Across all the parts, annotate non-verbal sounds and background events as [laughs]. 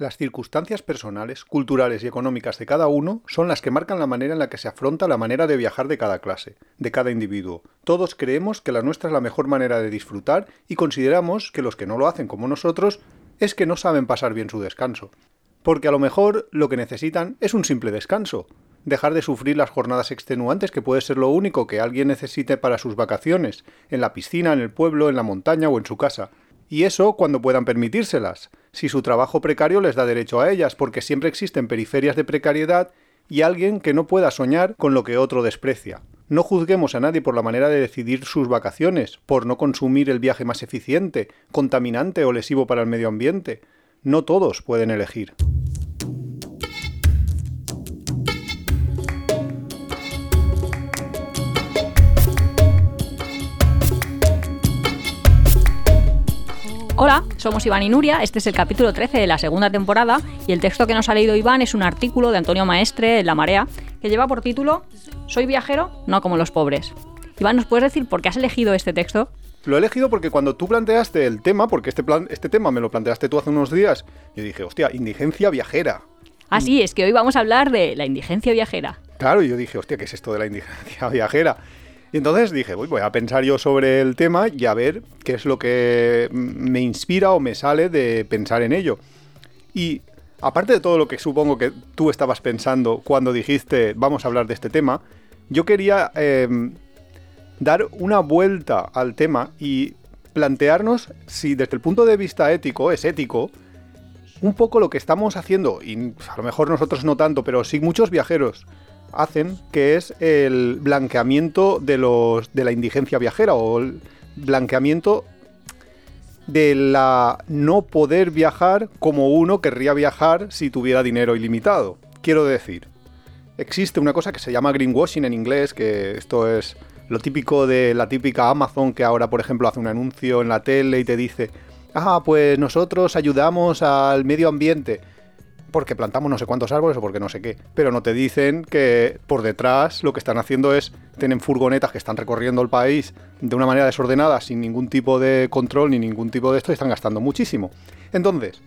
Las circunstancias personales, culturales y económicas de cada uno son las que marcan la manera en la que se afronta la manera de viajar de cada clase, de cada individuo. Todos creemos que la nuestra es la mejor manera de disfrutar y consideramos que los que no lo hacen como nosotros es que no saben pasar bien su descanso. Porque a lo mejor lo que necesitan es un simple descanso, dejar de sufrir las jornadas extenuantes que puede ser lo único que alguien necesite para sus vacaciones, en la piscina, en el pueblo, en la montaña o en su casa. Y eso cuando puedan permitírselas, si su trabajo precario les da derecho a ellas, porque siempre existen periferias de precariedad y alguien que no pueda soñar con lo que otro desprecia. No juzguemos a nadie por la manera de decidir sus vacaciones, por no consumir el viaje más eficiente, contaminante o lesivo para el medio ambiente. No todos pueden elegir. Hola, somos Iván y Nuria, este es el capítulo 13 de la segunda temporada y el texto que nos ha leído Iván es un artículo de Antonio Maestre en La Marea que lleva por título Soy viajero, no como los pobres. Iván, ¿nos puedes decir por qué has elegido este texto? Lo he elegido porque cuando tú planteaste el tema, porque este, plan, este tema me lo planteaste tú hace unos días, yo dije, hostia, indigencia viajera. Ah, sí, es que hoy vamos a hablar de la indigencia viajera. Claro, y yo dije, hostia, ¿qué es esto de la indigencia [laughs] viajera? Y entonces dije, voy a pensar yo sobre el tema y a ver qué es lo que me inspira o me sale de pensar en ello. Y aparte de todo lo que supongo que tú estabas pensando cuando dijiste vamos a hablar de este tema, yo quería em, dar una vuelta al tema y plantearnos si desde el punto de vista ético es ético un poco lo que estamos haciendo, y a lo mejor nosotros no tanto, pero sí muchos viajeros hacen, que es el blanqueamiento de, los, de la indigencia viajera o el blanqueamiento de la no poder viajar como uno querría viajar si tuviera dinero ilimitado. Quiero decir, existe una cosa que se llama greenwashing en inglés, que esto es lo típico de la típica Amazon que ahora, por ejemplo, hace un anuncio en la tele y te dice, ah, pues nosotros ayudamos al medio ambiente porque plantamos no sé cuántos árboles o porque no sé qué. Pero no te dicen que por detrás lo que están haciendo es, tienen furgonetas que están recorriendo el país de una manera desordenada, sin ningún tipo de control ni ningún tipo de esto, y están gastando muchísimo. Entonces,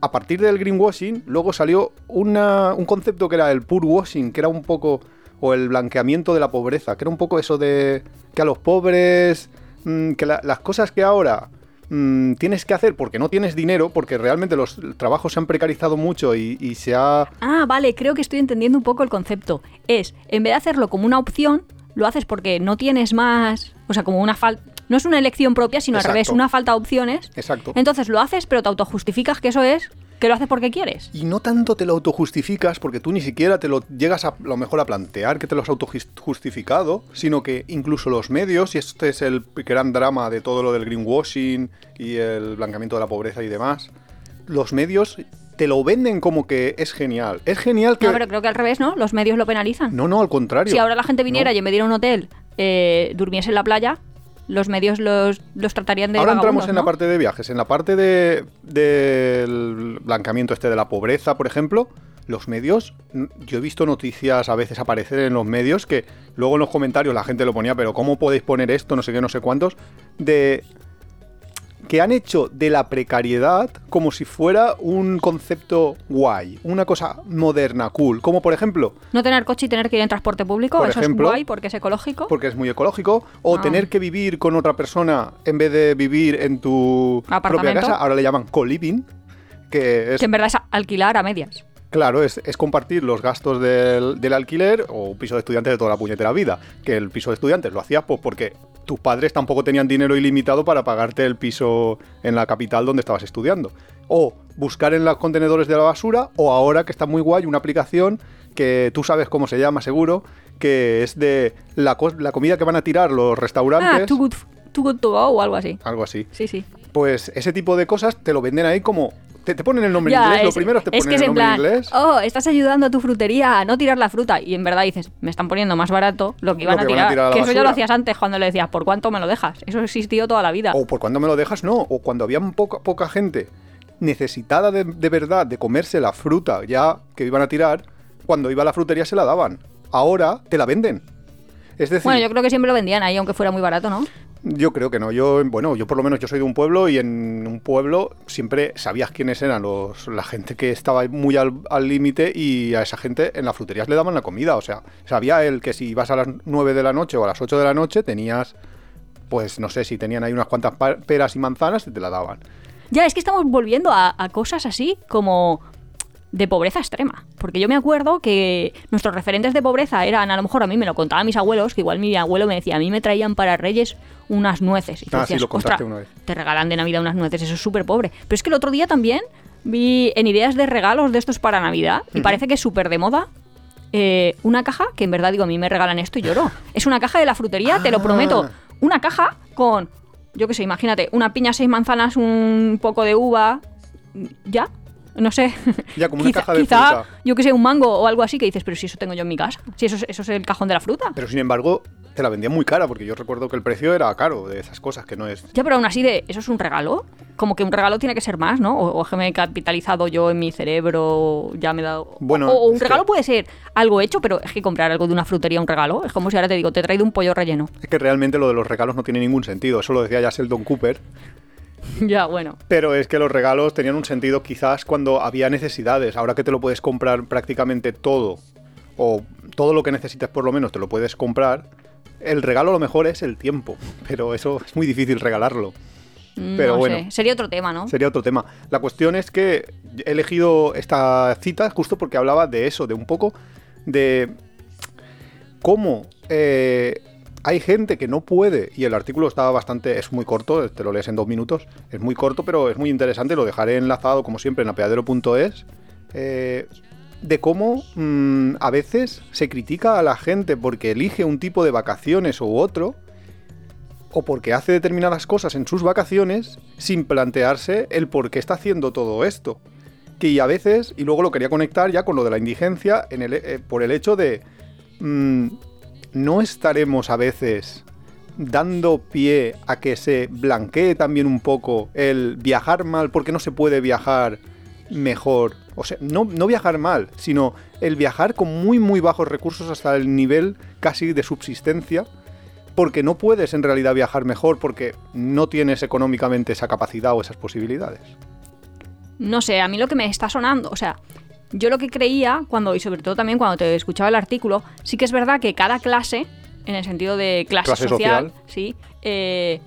a partir del greenwashing, luego salió un concepto que era el poor washing, que era un poco, o el blanqueamiento de la pobreza, que era un poco eso de que a los pobres, mm, que las cosas que ahora Mm, tienes que hacer porque no tienes dinero, porque realmente los trabajos se han precarizado mucho y, se ha... Ah, vale, creo que estoy entendiendo un poco el concepto. Es, en vez de hacerlo como una opción, lo haces porque no tienes más... O sea, como una falta... No es una elección propia, sino al revés, una falta de opciones. Exacto. Entonces lo haces, pero te autojustificas que eso es que lo haces porque quieres. Y no tanto te lo autojustificas porque tú ni siquiera te lo llegas a lo mejor a plantear que te lo has autojustificado, sino que incluso los medios, y este es el gran drama de todo lo del greenwashing y el blanqueamiento de la pobreza y demás, los medios te lo venden como que es genial. Es genial que... No, pero creo que al revés, ¿no? Los medios lo penalizan. No, no, al contrario. Si ahora la gente viniera y en vez de ir a un hotel, eh, durmiese en la playa, los medios los, tratarían de Ahora entramos en la parte de viajes. En la parte del de, blanqueamiento este de la pobreza, por ejemplo, los medios, yo he visto noticias a veces aparecer en los medios que luego en los comentarios la gente lo ponía, pero ¿cómo podéis poner esto? No sé qué, no sé cuántos. De que han hecho de la precariedad como si fuera un concepto guay, una cosa moderna, cool. Como por ejemplo. No tener coche y tener que ir en transporte público, eso es guay porque es ecológico. Porque es muy ecológico. O ah. tener que vivir con otra persona en vez de vivir en tu propia casa. Ahora le llaman co-living. Que, es... que en verdad es alquilar a medias. Claro, es, compartir los gastos del, alquiler o un piso de estudiantes de toda la puñetera vida. Que el piso de estudiantes lo hacías pues, porque tus padres tampoco tenían dinero ilimitado para pagarte el piso en la capital donde estabas estudiando. O buscar en los contenedores de la basura, o ahora que está muy guay, una aplicación que tú sabes cómo se llama seguro, que es de la, la comida que van a tirar los restaurantes. Ah, too good, too good to go o algo así. Algo así. Sí, sí. Pues ese tipo de cosas te lo venden ahí como te, ponen el nombre en inglés, lo primero te ponen el nombre en, inglés. Oh, estás ayudando a tu frutería a no tirar la fruta. Y en verdad dices, me están poniendo más barato lo que iban, a, tirar, Que eso ya lo hacías antes cuando le decías, ¿por cuánto me lo dejas? Eso existió toda la vida. O por cuánto me lo dejas, no. O cuando había poca, poca gente necesitada de, de verdad de comerse la fruta ya que iban a tirar, cuando iba a la frutería se la daban. Ahora te la venden. Es decir, bueno, yo creo que siempre lo vendían ahí, aunque fuera muy barato, ¿no? Yo creo que no. Yo, bueno, yo por lo menos yo soy de un pueblo y en un pueblo siempre sabías quiénes eran los, la gente que estaba muy al límite y a esa gente en las fruterías le daban la comida. O sea, sabía el que si ibas a las 9 de la noche o a las 8 de la noche tenías, pues no sé, si tenían ahí unas cuantas peras y manzanas y te la daban. Ya, es que estamos volviendo a, a cosas así como de pobreza extrema. Porque yo me acuerdo que nuestros referentes de pobreza eran, a lo mejor a mí me lo contaban mis abuelos, que igual mi abuelo me decía, a mí me traían para Reyes unas nueces. Y Ah, sí, lo contaste "Ostras, una vez". te regalan de Navidad unas nueces, eso es súper pobre. Pero es que el otro día también vi en ideas de regalos de estos para Navidad, y parece que es súper de moda, eh, una caja, que en verdad digo, a mí me regalan esto y lloro. Es una caja de la frutería, te lo Ah. prometo. Una caja con, yo qué sé, imagínate, una piña, seis manzanas, un poco de uva, ya. No sé. Ya, como una caja de quizá, fruta. yo que sé, un mango o algo así que dices, pero si eso tengo yo en mi casa. Si eso es, eso es el cajón de la fruta. Pero sin embargo, te la vendían muy cara porque yo recuerdo que el precio era caro de esas cosas, que no es... Ya, pero aún así, de, ¿eso es un regalo? Como que un regalo tiene que ser más, ¿no? O, o que me he capitalizado yo en mi cerebro, ya me he dado... Bueno, o, o un que- regalo puede ser algo hecho, pero es que comprar algo de una frutería, un regalo, es como si ahora te digo, te he traído un pollo relleno. Es que realmente lo de los regalos no tiene ningún sentido. Eso lo decía ya Sheldon Cooper. [laughs] ya, bueno. Pero es que los regalos tenían un sentido quizás cuando había necesidades. Ahora que te lo puedes comprar prácticamente todo, o todo lo que necesites por lo menos te lo puedes comprar, el regalo a lo mejor es el tiempo. Pero eso es muy difícil regalarlo. Pero no bueno. sé, sería otro tema, ¿no? Sería otro tema. La cuestión es que he elegido esta cita justo porque hablaba de eso, de un poco de cómo eh, hay gente que no puede, y el artículo está bastante, es muy corto, te lo lees en dos minutos, es muy corto, pero es muy interesante, lo dejaré enlazado como siempre en apeadero.es, eh, de cómo mm, a veces se critica a la gente porque elige un tipo de vacaciones u otro, o porque hace determinadas cosas en sus vacaciones sin plantearse el por qué está haciendo todo esto. Que a veces, y luego lo quería conectar ya con lo de la indigencia, eh, por el hecho de mm, no estaremos a veces dando pie a que se blanquee también un poco el viajar mal porque no se puede viajar mejor. O sea, no, no viajar mal, sino el viajar con muy muy bajos recursos hasta el nivel casi de subsistencia porque no puedes en realidad viajar mejor porque no tienes económicamente esa capacidad o esas posibilidades. No sé, a mí lo que me está sonando, o sea, yo lo que creía cuando, y sobre todo también cuando te escuchaba el artículo, sí que es verdad que cada clase, en el sentido de clase, Clase social, social. sí, eh,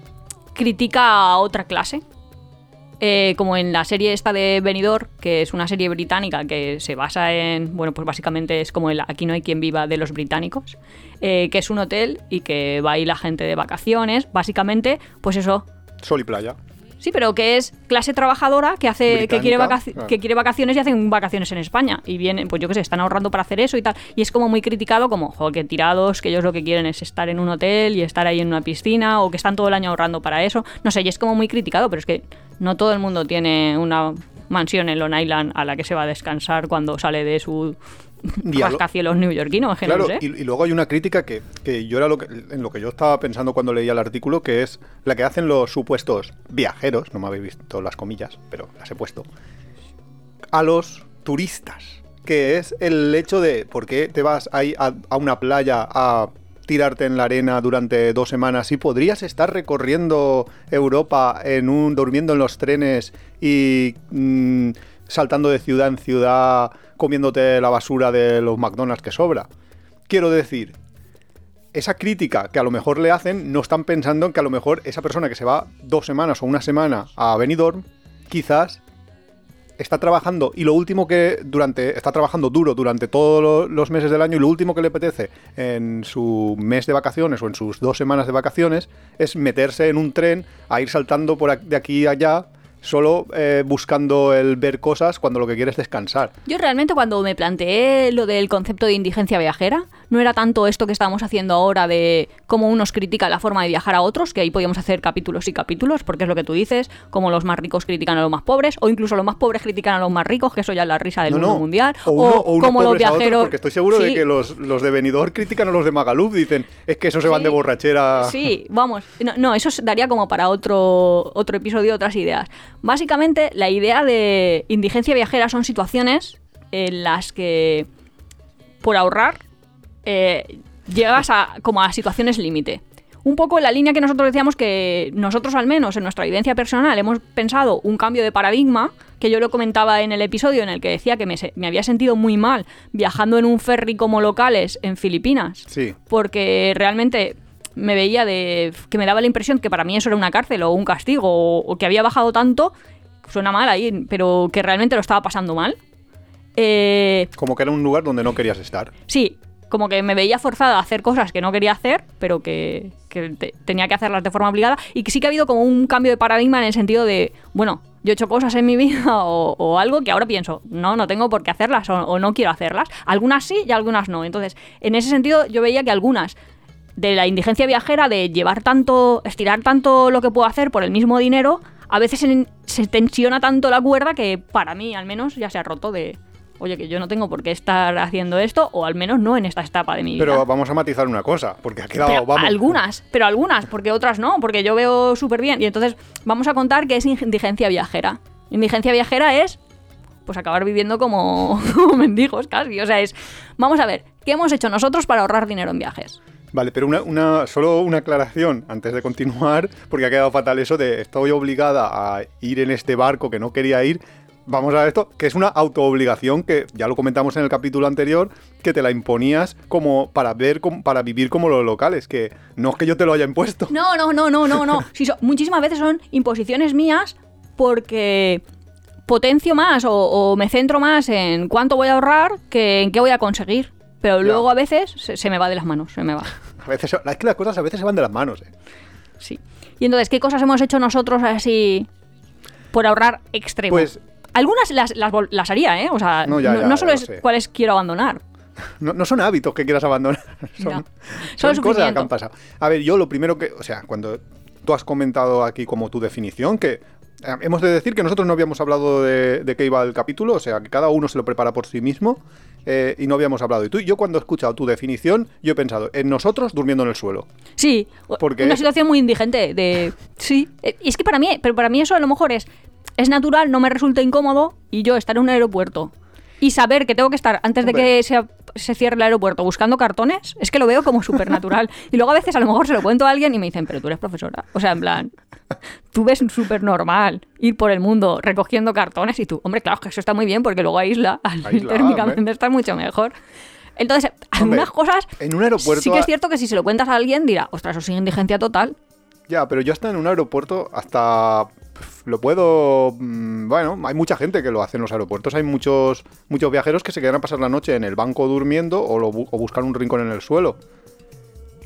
critica a otra clase. Eh, como en la serie esta de Benidorm, que es una serie británica que se basa en, bueno, pues básicamente es como el Aquí no hay quien viva de los británicos, eh, que es un hotel y que va ahí la gente de vacaciones, básicamente, pues eso, Sol y playa. Sí, pero que es clase trabajadora que hace que quiere, Británica, vacaci- claro. que quiere vacaciones y hacen vacaciones en España. Y vienen, pues yo qué sé, están ahorrando para hacer eso y tal. Y es como muy criticado como, joder, que tirados, que ellos lo que quieren es estar en un hotel y estar ahí en una piscina o que están todo el año ahorrando para eso. No sé, y es como muy criticado, pero es que no todo el mundo tiene una mansión en Long Island a la que se va a descansar cuando sale de su [laughs] rascacielos neoyorquino, es que no Claro, sé. y, y luego hay una crítica que, que yo era lo que, en lo que yo estaba pensando cuando leía el artículo, que es la que hacen los supuestos viajeros, no me habéis visto las comillas, pero las he puesto, a los turistas, que es el hecho de por qué te vas ahí a, a una playa a tirarte en la arena durante dos semanas y podrías estar recorriendo Europa en un durmiendo en los trenes y mm, saltando de ciudad en ciudad comiéndote la basura de los McDonald's que sobra. Quiero decir, esa crítica que a lo mejor le hacen, no están pensando en que a lo mejor esa persona que se va dos semanas o una semana a Benidorm, quizás está trabajando y lo último que durante está trabajando duro durante todos lo- los meses del año y lo último que le apetece en su mes de vacaciones o en sus dos semanas de vacaciones es meterse en un tren a ir saltando por de aquí a allá solo eh, buscando el ver cosas cuando lo que quiere es descansar. Yo realmente cuando me planteé lo del concepto de indigencia viajera, no era tanto esto que estamos haciendo ahora de cómo unos critican la forma de viajar a otros, que ahí podíamos hacer capítulos y capítulos, porque es lo que tú dices, como los más ricos critican a los más pobres, o incluso los más pobres critican a los más ricos, que eso ya es la risa del No, mundo no. mundial, O, uno, o como los viajeros... porque estoy seguro de Sí, que los, los de Benidorm critican a los de Magaluf, dicen, es que esos se van Sí. de borrachera. Sí, vamos. No, no, eso daría como para otro, otro episodio, otras ideas. Básicamente, la idea de indigencia viajera son situaciones en las que, por ahorrar, eh, llegas a, como a situaciones límite. un poco en la línea que nosotros decíamos que nosotros al menos en nuestra vivencia personal hemos pensado un cambio de paradigma, que yo lo comentaba en el episodio en el que decía que me, me había sentido muy mal viajando en un ferry como locales en Filipinas, Sí. porque realmente me veía de que me daba la impresión que para mí eso era una cárcel o un castigo o, o que había bajado tanto, suena mal ahí, pero que realmente lo estaba pasando mal. Eh, Como que era un lugar donde no querías estar. Sí, como que me veía forzada a hacer cosas que no quería hacer, pero que, que te- tenía que hacerlas de forma obligada. Y que sí que ha habido como un cambio de paradigma en el sentido de, bueno, yo he hecho cosas en mi vida [laughs] o, o algo que ahora pienso, no, no tengo por qué hacerlas o, o no quiero hacerlas. Algunas sí y algunas no. Entonces, en ese sentido, yo veía que algunas de la indigencia viajera, de llevar tanto, estirar tanto lo que puedo hacer por el mismo dinero, a veces se tensiona tanto la cuerda que para mí al menos ya se ha roto de, oye, que yo no tengo por qué estar haciendo esto, o al menos no en esta etapa de mi vida. Pero vamos a matizar una cosa, porque ha quedado, Pero vamos. algunas, pero algunas, porque otras no, porque yo veo súper bien. Y entonces vamos a contar qué es indigencia viajera. Indigencia viajera es, pues acabar viviendo como, [laughs] como mendigos casi. O sea, es, vamos a ver, ¿qué hemos hecho nosotros para ahorrar dinero en viajes? Vale, pero una, una, solo una aclaración antes de continuar, porque ha quedado fatal eso de estoy obligada a ir en este barco que no quería ir. Vamos a ver esto, que es una autoobligación que ya lo comentamos en el capítulo anterior, que te la imponías como para ver, para vivir como los locales, que no es que yo te lo haya impuesto. No, no, no, no, no, no. Muchísimas veces son imposiciones mías porque potencio más o, o me centro más en cuánto voy a ahorrar que en qué voy a conseguir. Pero Ya. luego a veces se, se me va de las manos, se me va. [laughs] A veces, es que las cosas a veces se van de las manos. ¿eh? Sí. Y entonces, ¿qué cosas hemos hecho nosotros así por ahorrar extremo? Pues- Algunas las, las, haría, ¿eh? O sea, No, no, ya, ya, no solo es cuáles quiero abandonar. [laughs] No, no son hábitos que quieras abandonar, [laughs] son, cosas que han pasado. A ver, yo lo primero que, o sea, cuando tú has comentado aquí como tu definición, que hemos de decir que nosotros no habíamos hablado de, de qué iba el capítulo, o sea, que cada uno se lo prepara por sí mismo eh, y no habíamos hablado. Y tú, yo cuando he escuchado tu definición, yo he pensado en nosotros durmiendo en el suelo. Sí, Porque- una situación muy indigente de... [laughs] Sí. Eh, Y es que para mí, pero para mí eso a lo mejor es, es natural, no me resulta incómodo y yo estar en un aeropuerto y saber que tengo que estar antes de que se, se cierre el aeropuerto buscando cartones, es que lo veo como [laughs] súper natural. y luego a veces a lo mejor se lo cuento a alguien y me dicen, pero tú eres profesora. O sea, en plan, [laughs] tú ves súper normal ir por el mundo recogiendo cartones y tú, hombre, claro, es que eso está muy bien porque luego aísla, Aísla, [laughs] térmicamente está mucho mejor. Entonces, algunas cosas en un aeropuerto sí que es cierto que si se lo cuentas a alguien dirá, ostras, eso sí indigencia total. Ya, pero yo hasta en un aeropuerto, hasta lo puedo. mm, Bueno, hay mucha gente que lo hace en los aeropuertos. Hay muchos, muchos viajeros que se quedan a pasar la noche en el banco durmiendo o, lo o buscan un rincón en el suelo.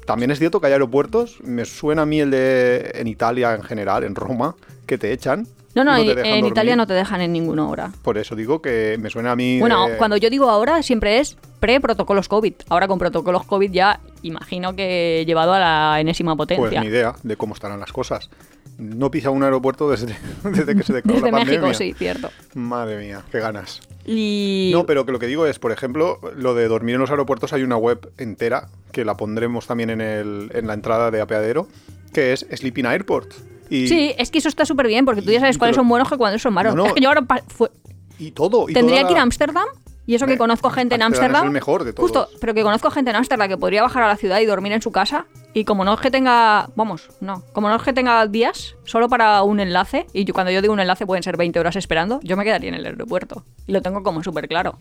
También es cierto que hay aeropuertos, me suena a mí el de en Italia en general, en Roma, que te echan. No, no, en. Italia no te dejan en ninguna hora. Por eso digo que me suena a mí. Bueno, de- cuando yo digo ahora siempre es pre-protocolos COVID. Ahora con protocolos COVID ya imagino que llevado a la enésima Pues potencia. ni idea de cómo estarán las cosas. No pisa un aeropuerto desde, [laughs] desde que se declaró Desde la México, pandemia. sí, cierto. Madre mía, qué ganas. Y No, pero que lo que digo es, por ejemplo, lo de dormir en los aeropuertos, hay una web entera, que la pondremos también en, el, en la entrada de apeadero, que es Sleeping Airport. Y, sí, es que eso está súper bien porque tú ya sabes y- cuáles pero- son buenos y cuáles son malos. No, no. Es que yo ahora pa- fue- y todo. Y tendría toda que ir a Ámsterdam y eso que conozco gente en Ámsterdam es el mejor de todos. Justo, pero que conozco gente en Ámsterdam que podría bajar a la ciudad y dormir en su casa. Y como no es que tenga, vamos, no, como no es que tenga días solo para un enlace, y yo, cuando yo digo un enlace pueden ser 20 horas esperando, yo me quedaría en el aeropuerto. Y lo tengo como súper claro.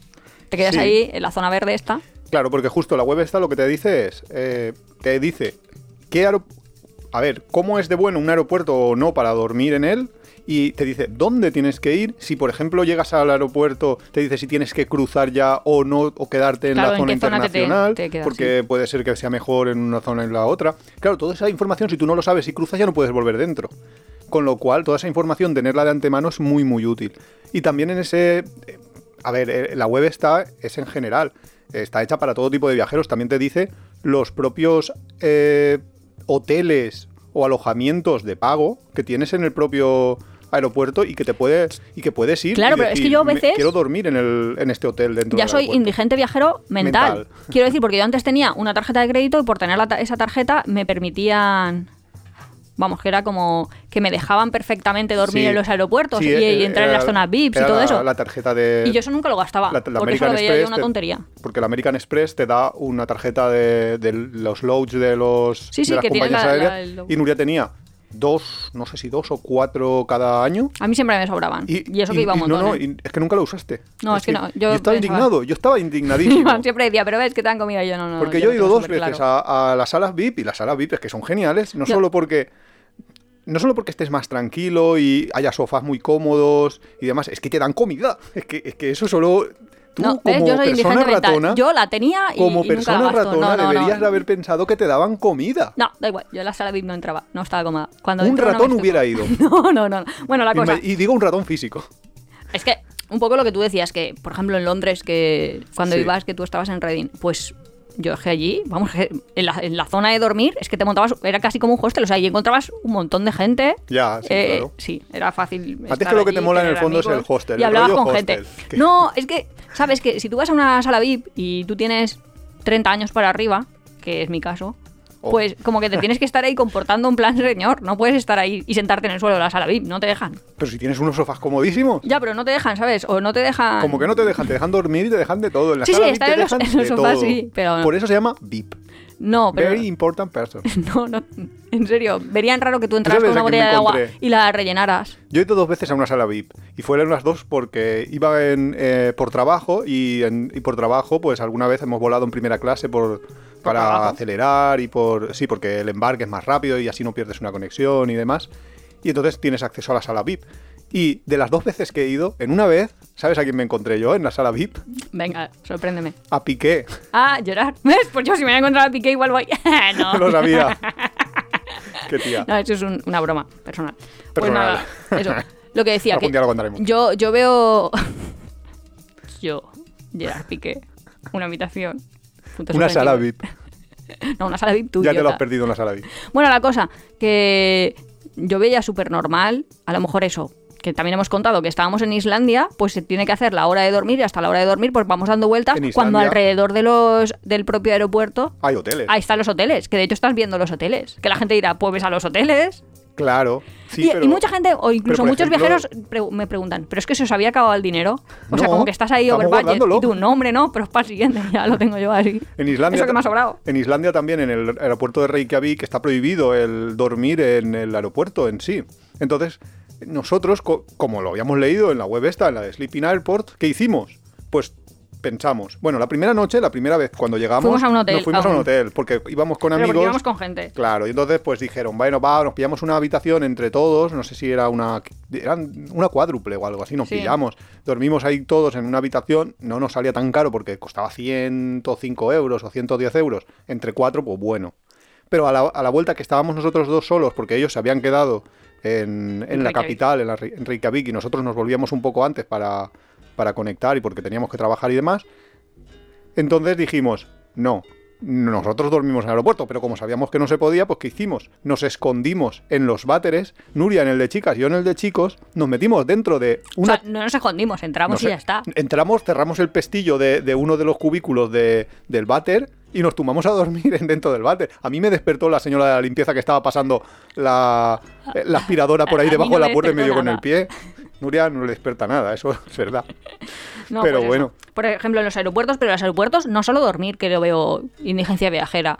Te quedas Sí. ahí en la zona verde esta. Claro, porque justo la web esta lo que te dice es, eh, te dice, ¿qué aero- a ver, cómo es de bueno un aeropuerto o no para dormir en él, y te dice dónde tienes que ir. Si, por ejemplo, llegas al aeropuerto, te dice si tienes que cruzar ya o no, o quedarte en Claro, la zona te- te- internacional, quedas, porque puede ser que sea mejor en una zona en la otra. Claro, toda esa información, si tú no lo sabes y cruzas, ya no puedes volver dentro. Con lo cual, toda esa información, tenerla de antemano es muy, muy útil. Y también en ese. eh, A ver, eh, la web está, es en general. Está hecha para todo tipo de viajeros. También te dice los propios eh, hoteles o alojamientos de pago que tienes en el propio aeropuerto y que te puedes y que puedes ir Claro, y pero es que yo a "Me- veces- quiero dormir en, el, en este hotel dentro Ya del soy aeropuerto". indigente viajero mental. Mental. [laughs] Quiero decir, porque yo antes tenía una tarjeta de crédito y por tener la ta- esa tarjeta me permitían. vamos, que era como que me dejaban perfectamente dormir Sí. en los aeropuertos Sí, y, y eh, entrar en las zonas VIPs y todo la- eso. La tarjeta de. y yo eso nunca lo gastaba, la- la porque eso lo American veía yo una te- tontería. Porque el American Express te da una tarjeta de, de los loads de los Sí, sí, de las compañías la- aéreas. la- y Nuria tenía dos, no sé si dos o cuatro cada año. A mí siempre me sobraban. Y, eso que iba un montón. No, no, ¿eh? es que nunca lo usaste. No, es que no, yo estaba indignado, yo estaba indignadísimo. [laughs] Siempre decía, pero ves que te han comido yo no, no. Porque yo he ido dos veces claro. a, a las salas VIP y las salas VIP es que son geniales, no Yo- solo porque no solo porque estés más tranquilo y haya sofás muy cómodos y demás, es que te dan comida. Es que, es que eso solo tú No, como ¿ves? Yo soy persona ratona, Yo la tenía y, como y nunca persona la ratona no, no, deberías de haber pensado que te daban comida. No, da igual. Yo en la sala VIP no entraba. No estaba cómoda. Cuando Un no ratón hubiera ido. [laughs] No, no, no. Bueno, la Y, cosa y digo un ratón físico. es que un poco lo que tú decías, que por ejemplo en Londres, que cuando Sí. ibas, que tú estabas en Reading, pues yo que allí, vamos, en la, en la zona de dormir, es que te montabas, era casi como un hostel, o sea, y encontrabas un montón de gente. Ya, sí, Eh, claro. sí, era fácil. A ti es que lo que te allí, mola en el fondo es el hostel, Y el hablabas rollo con hostel, gente. que- No, es que, ¿sabes? Que si tú vas a una sala VIP y tú tienes 30 años para arriba, que es mi caso. Pues como que te tienes que estar ahí comportando en plan señor. No puedes estar ahí y sentarte en el suelo de la sala VIP, no te dejan. Pero si tienes unos sofás comodísimos. Ya, pero no te dejan, ¿sabes? O no te dejan. Como que no te dejan, te dejan dormir y te dejan de todo. En la Sí, sala sí, VIP te en los- dejan en los de sofás, todo. sí, pero- Por eso se llama VIP. No, pero. Very important person. [laughs] No, no, en serio, verían raro que tú entraras ¿Sabes con una botella de agua y la rellenaras. Yo he ido dos veces a una sala VIP y fueron las dos porque iba en, eh, por trabajo y, en- y por trabajo pues alguna vez hemos volado en primera clase por, para trabajo? acelerar y por sí porque el embarque es más rápido y así no pierdes una conexión y demás y entonces tienes acceso a la sala VIP y de las dos veces que he ido en una vez sabes a quién me encontré yo en la sala VIP Venga, sorpréndeme. a Piqué Ah, llorar. ¿Ves? [laughs] Pues yo si me voy a encontrar a Piqué igual voy. [laughs] no. [laughs] lo sabía qué tía No, eso es un- una broma personal. Pues Personal. nada, eso. Lo que decía que día lo yo, yo veo yo Gerard Piqué, una habitación. una sala. VIP No, una sala VIP tuya. ya te lo has perdido en la sala VIP Bueno, la cosa, que yo veía súper normal, a lo mejor eso, que también hemos contado que estábamos en Islandia, pues se tiene que hacer la hora de dormir y hasta la hora de dormir pues vamos dando vueltas cuando alrededor de los del propio aeropuerto hay hoteles ahí están los hoteles, que de hecho estás viendo los hoteles, que la gente dirá, pues ves a los hoteles. claro sí, y, pero- y mucha gente, o incluso muchos ejemplo- viajeros pre- me preguntan, ¿pero es que se os había acabado el dinero? O sea, como que estás ahí over budget y tú, no hombre, no, pero es para el siguiente, [laughs] ya lo tengo yo así. En Islandia, Eso que me ha sobrado. En Islandia también, en el aeropuerto de Reykjavik, está prohibido el dormir en el aeropuerto en sí. Entonces, nosotros, co- como lo habíamos leído en la web esta, en la de Sleeping Airport, ¿qué hicimos? Pues pensamos, bueno, la primera noche, la primera vez cuando llegamos, Fuimos a un hotel, nos fuimos a un hotel, porque íbamos con Pero amigos. íbamos con gente. Claro, y entonces pues dijeron, bueno, va, nos pillamos una habitación entre todos, no sé si era una, eran una cuádruple o algo así, nos Sí. pillamos, dormimos ahí todos en una habitación, no nos salía tan caro porque costaba 105 euros o 110 euros, entre cuatro, pues bueno. Pero a la, a la vuelta que estábamos nosotros dos solos, porque ellos se habían quedado en, en la capital, en, la en Reykjavik, y nosotros nos volvíamos un poco antes para, para conectar y porque teníamos que trabajar y demás, entonces dijimos, no, nosotros dormimos en el aeropuerto, pero como sabíamos que no se podía, pues ¿qué hicimos? Nos escondimos en los váteres, Nuria en el de chicas, yo en el de chicos, nos metimos dentro de una... O sea, no nos escondimos, entramos y ya está. Entramos, cerramos el pestillo de, de uno de los cubículos de- del váter y nos tumbamos a dormir en- dentro del váter. A mí me despertó la señora de la limpieza que estaba pasando la, la aspiradora por ahí debajo no de la puerta y me dio despertó con el pie. Nuria no le despierta nada, eso [laughs] es verdad. No, Pero pues eso. bueno. Por ejemplo, en los aeropuertos, pero en los aeropuertos no solo dormir, que lo veo indigencia viajera,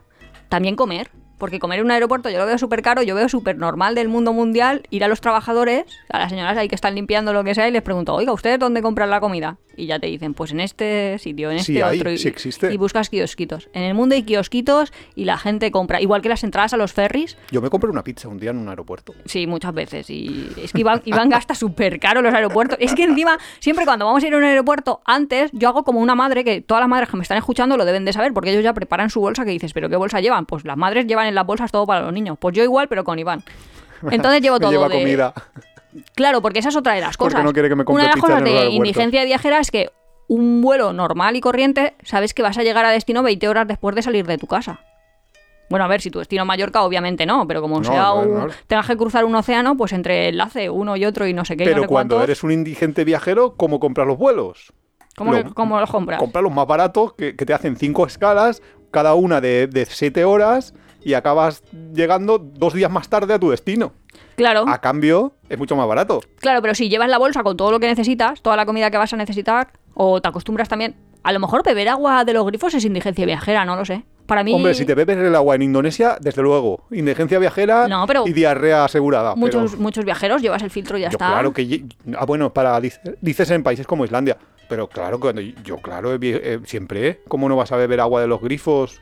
también comer. Porque comer en un aeropuerto yo lo veo súper caro, yo veo súper normal del mundo mundial ir a los trabajadores, a las señoras ahí que están limpiando lo que sea, y les pregunto, oiga, ¿ustedes dónde compran la comida? Y ya te dicen, pues en este sitio, en Sí este hay, otro. y, sí existe. y buscas kiosquitos. En el mundo hay kiosquitos y la gente compra. Igual que las entradas a los ferries, Yo me compré una pizza un día en un aeropuerto. Sí, muchas veces. Y es que Iván, Iván gasta súper caro los aeropuertos. Es que encima, siempre cuando vamos a ir a un aeropuerto, antes yo hago como una madre, que todas las madres que me están escuchando lo deben de saber, porque ellos ya preparan su bolsa, que dices, ¿pero qué bolsa llevan? Pues las madres llevan en las bolsas todo para los niños. Pues yo igual, pero con Iván. [laughs] Entonces llevo [laughs] todo lleva de- comida. Claro, porque esa es otra de las Porque cosas. no quiere que me Una de las cosas los de indigencia viajera es que un vuelo normal y corriente, sabes que vas a llegar a destino 20 horas después de salir de tu casa. Bueno, a ver, si tu destino Mallorca, obviamente no, pero como No, sea no, un- no. tengas que cruzar un océano, pues entre enlace uno y otro y no sé qué, Pero sé cuando cuántos, eres un indigente viajero, ¿cómo compras los vuelos? ¿cómo, lo- cómo los compras? Compras los más baratos que, que te hacen cinco escalas, cada una de, de siete horas, y acabas llegando dos días más tarde a tu destino. Claro, A cambio, es mucho más barato. claro, pero si llevas la bolsa con todo lo que necesitas, toda la comida que vas a necesitar, o te acostumbras también. A lo mejor beber agua de los grifos es indigencia viajera, no lo sé. Para mí, Hombre, si te bebes el agua en Indonesia, desde luego, indigencia viajera No, pero- y diarrea asegurada. muchos, pero muchos viajeros llevas el filtro y ya yo está. claro que... Ah, bueno, para dice- dices en países como Islandia. Pero claro, cuando yo claro, vi- eh, siempre, ¿eh? ¿cómo no vas a beber agua de los grifos?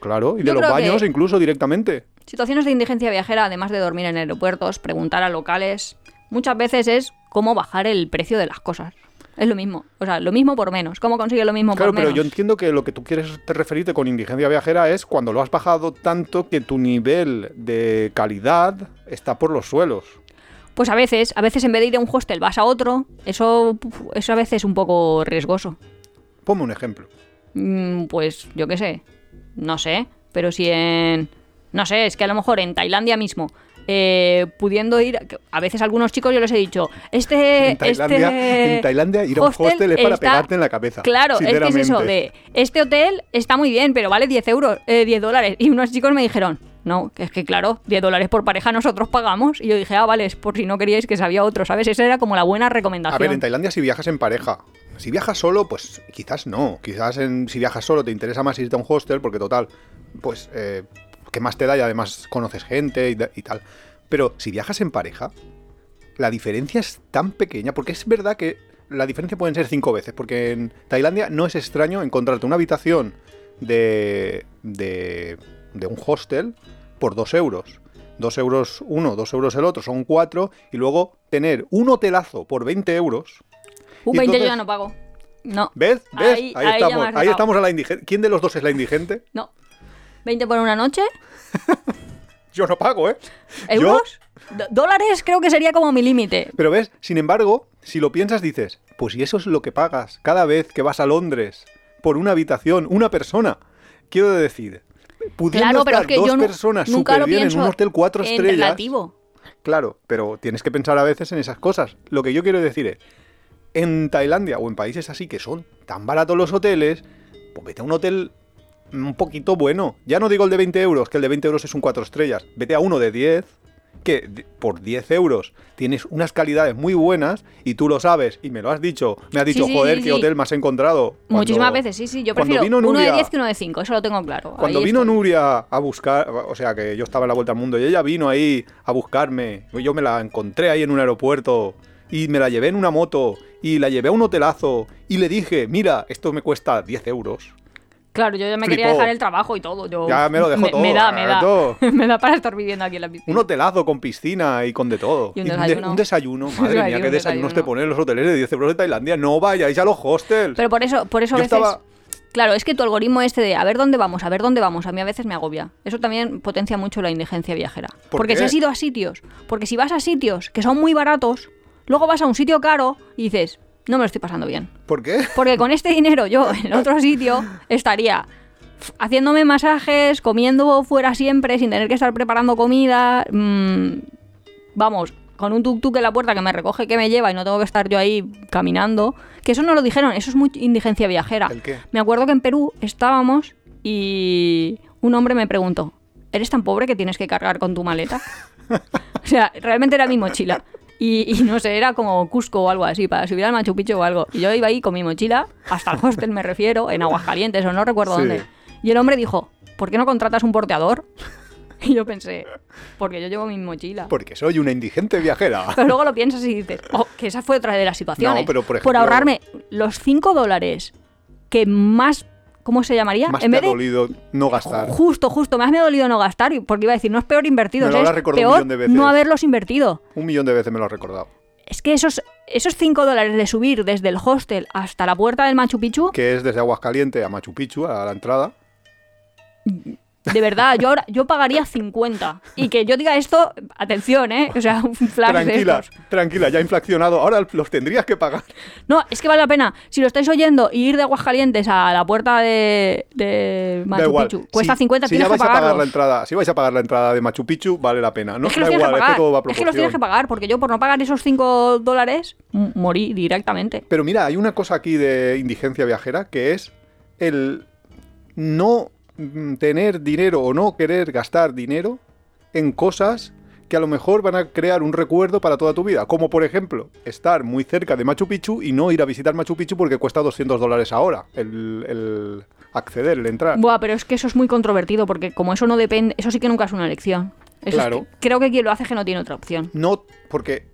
Claro, y de los baños incluso directamente. Situaciones de indigencia viajera, además de dormir en aeropuertos, preguntar a locales, muchas veces es cómo bajar el precio de las cosas. Es lo mismo. O sea, lo mismo por menos. ¿Cómo consigue lo mismo Claro, por pero menos? yo entiendo que lo que tú quieres te referirte con indigencia viajera es cuando lo has bajado tanto que tu nivel de calidad está por los suelos. Pues a veces, a veces en vez de ir a un hostel vas a otro, eso, eso a veces es un poco riesgoso. Ponme un ejemplo. Mm, Pues yo qué sé, no sé, pero si en... No sé, es que a lo mejor en Tailandia mismo, eh, pudiendo ir... A veces a algunos chicos yo les he dicho, este... En Tailandia, este en Tailandia ir a un hostel es para está- pegarte en la cabeza. Claro, es que es eso, de... Este hotel está muy bien, pero vale 10 euros, eh, 10 dólares. Y unos chicos me dijeron... No, que es que claro, 10 dólares por pareja nosotros pagamos. Y yo dije, ah, vale, es por si no queríais que sabía otro, ¿sabes? Esa era como la buena A recomendación. ver, en Tailandia si viajas en pareja. Si viajas solo, pues quizás no. Quizás en- si viajas solo te interesa más irte a un hostel porque total, pues, eh, ¿qué más te da? Y además conoces gente y, tal. Pero si viajas en pareja, la diferencia es tan pequeña, porque es verdad que la diferencia pueden ser cinco veces, porque en Tailandia no es extraño encontrarte una habitación de, de, de un hostel por dos euros. Dos euros uno, dos euros el otro, son cuatro, y luego tener un hotelazo por 20 euros. Un y 20 yo ya no pago. No. ¿Ves? ¿Ves? Ahí- estamos. Ahí estamos a la indigente. ¿Quién de los dos es la indigente? No. 20 por una noche. [laughs] Yo no pago, ¿eh? ¿Euros? Dólares creo que sería como mi límite. Pero ves, sin embargo, si lo piensas, dices, pues si eso es lo que pagas cada vez que vas a Londres por una habitación, una persona. Quiero decir, pudiendo Claro, pero es estar que dos yo personas súper bien en un hotel cuatro en estrellas. relativo. Claro, pero tienes que pensar a veces en esas cosas. Lo que yo quiero decir es, en Tailandia o en países así que son tan baratos los hoteles, pues vete a un hotel un poquito bueno. Ya no digo el de 20 euros, que el de 20 euros es un 4 estrellas. Vete a uno de 10, que por 10 euros tienes unas calidades muy buenas y tú lo sabes y me lo has dicho. Me has dicho, Sí, sí, joder, sí, qué hotel más he encontrado. Cuando- Muchísimas veces, sí, sí. Yo prefiero vino uno de Nuria- 10 que uno de 5, eso lo tengo claro. Cuando Ahí vino estoy. Nuria a buscar, o sea que yo estaba en la vuelta al mundo y ella vino ahí a buscarme, yo me la encontré ahí en un aeropuerto y me la llevé en una moto y la llevé a un hotelazo y le dije, mira, esto me cuesta 10 euros. Claro, yo ya me quería dejar el trabajo y todo. Yo, Ya me lo dejó todo, Me da, me da. todo. [laughs] me da para estar viviendo aquí en la piscina. Un hotelazo con piscina y con de todo. Y un de- desayuno. un desayuno, Un [laughs] madre mía, qué un desayunos te ponen los hoteles de 10 euros de Tailandia. No vayáis a los hostels. Pero por eso, por eso a veces. estaba- Claro, es que tu algoritmo este de a ver dónde vamos, a ver dónde vamos, a mí a veces me agobia. Eso también potencia mucho la indigencia viajera. ¿Por porque qué? si has ido a sitios, porque si vas a sitios que son muy baratos, luego vas a un sitio caro y dices, no me lo estoy pasando bien. ¿Por qué? Porque con este dinero yo en [laughs] otro sitio estaría haciéndome masajes, comiendo fuera siempre, sin tener que estar preparando comida. mm, vamos, con un tuk-tuk en la puerta que me recoge, que me lleva y no tengo que estar yo ahí caminando. Que eso no lo dijeron, eso es muy indigencia viajera. ¿El qué? Me acuerdo que en Perú estábamos y un hombre me preguntó, ¿eres tan pobre que tienes que cargar con tu maleta? [laughs] o sea, realmente era mi mochila. Y, y no sé, era como Cusco o algo así, para subir al Machu Picchu o algo. Y yo iba ahí con mi mochila, hasta el hostel me refiero, en Aguascalientes o no recuerdo Sí. dónde. Y el hombre dijo, ¿por qué no contratas un porteador? [laughs] Y yo pensé, porque yo llevo mi mochila. Porque soy una indigente viajera. [laughs] Pero luego lo piensas y dices, oh, que esa fue otra de las situaciones. No, pero por ejemplo- ahorrarme los 5 dólares que más, ¿cómo se llamaría? Más en te ha de dolido no gastar. Justo, justo, más me ha dolido no gastar, porque iba a decir, no es peor invertido, Me lo es recordado un peor millón de veces. no haberlos invertido. Un millón de veces me lo has recordado. Es que esos, esos 5 dólares de subir desde el hostel hasta la puerta del Machu Picchu, Que es desde Aguascaliente a Machu Picchu, a la entrada. De verdad, yo ahora yo pagaría 50. Y que yo diga esto, atención, ¿eh? O sea, un flash de Tranquila, estos. tranquila, ya inflacionado. Ahora los tendrías que pagar. No, es que vale la pena. Si lo estáis oyendo y ir de Aguascalientes a la puerta de, de da Machu igual. Picchu cuesta Si- 50, si tienes ya que vais a pagar la entrada, si vais a pagar la entrada de Machu Picchu, vale la pena. No es que da igual, que es pagar. que todo va a es que los tienes que pagar, porque yo por no pagar esos 5 dólares, morí directamente. Pero mira, hay una cosa aquí de indigencia viajera que es el no tener dinero o no querer gastar dinero en cosas que a lo mejor van a crear un recuerdo para toda tu vida. Como por ejemplo, estar muy cerca de Machu Picchu y no ir a visitar Machu Picchu porque cuesta 200 dólares ahora el, el acceder, el entrar. Buah, pero es que eso es muy controvertido porque como eso no depende, eso sí que nunca es una elección. Eso es Claro. que- creo que quien lo hace es que no tiene otra opción. No, porque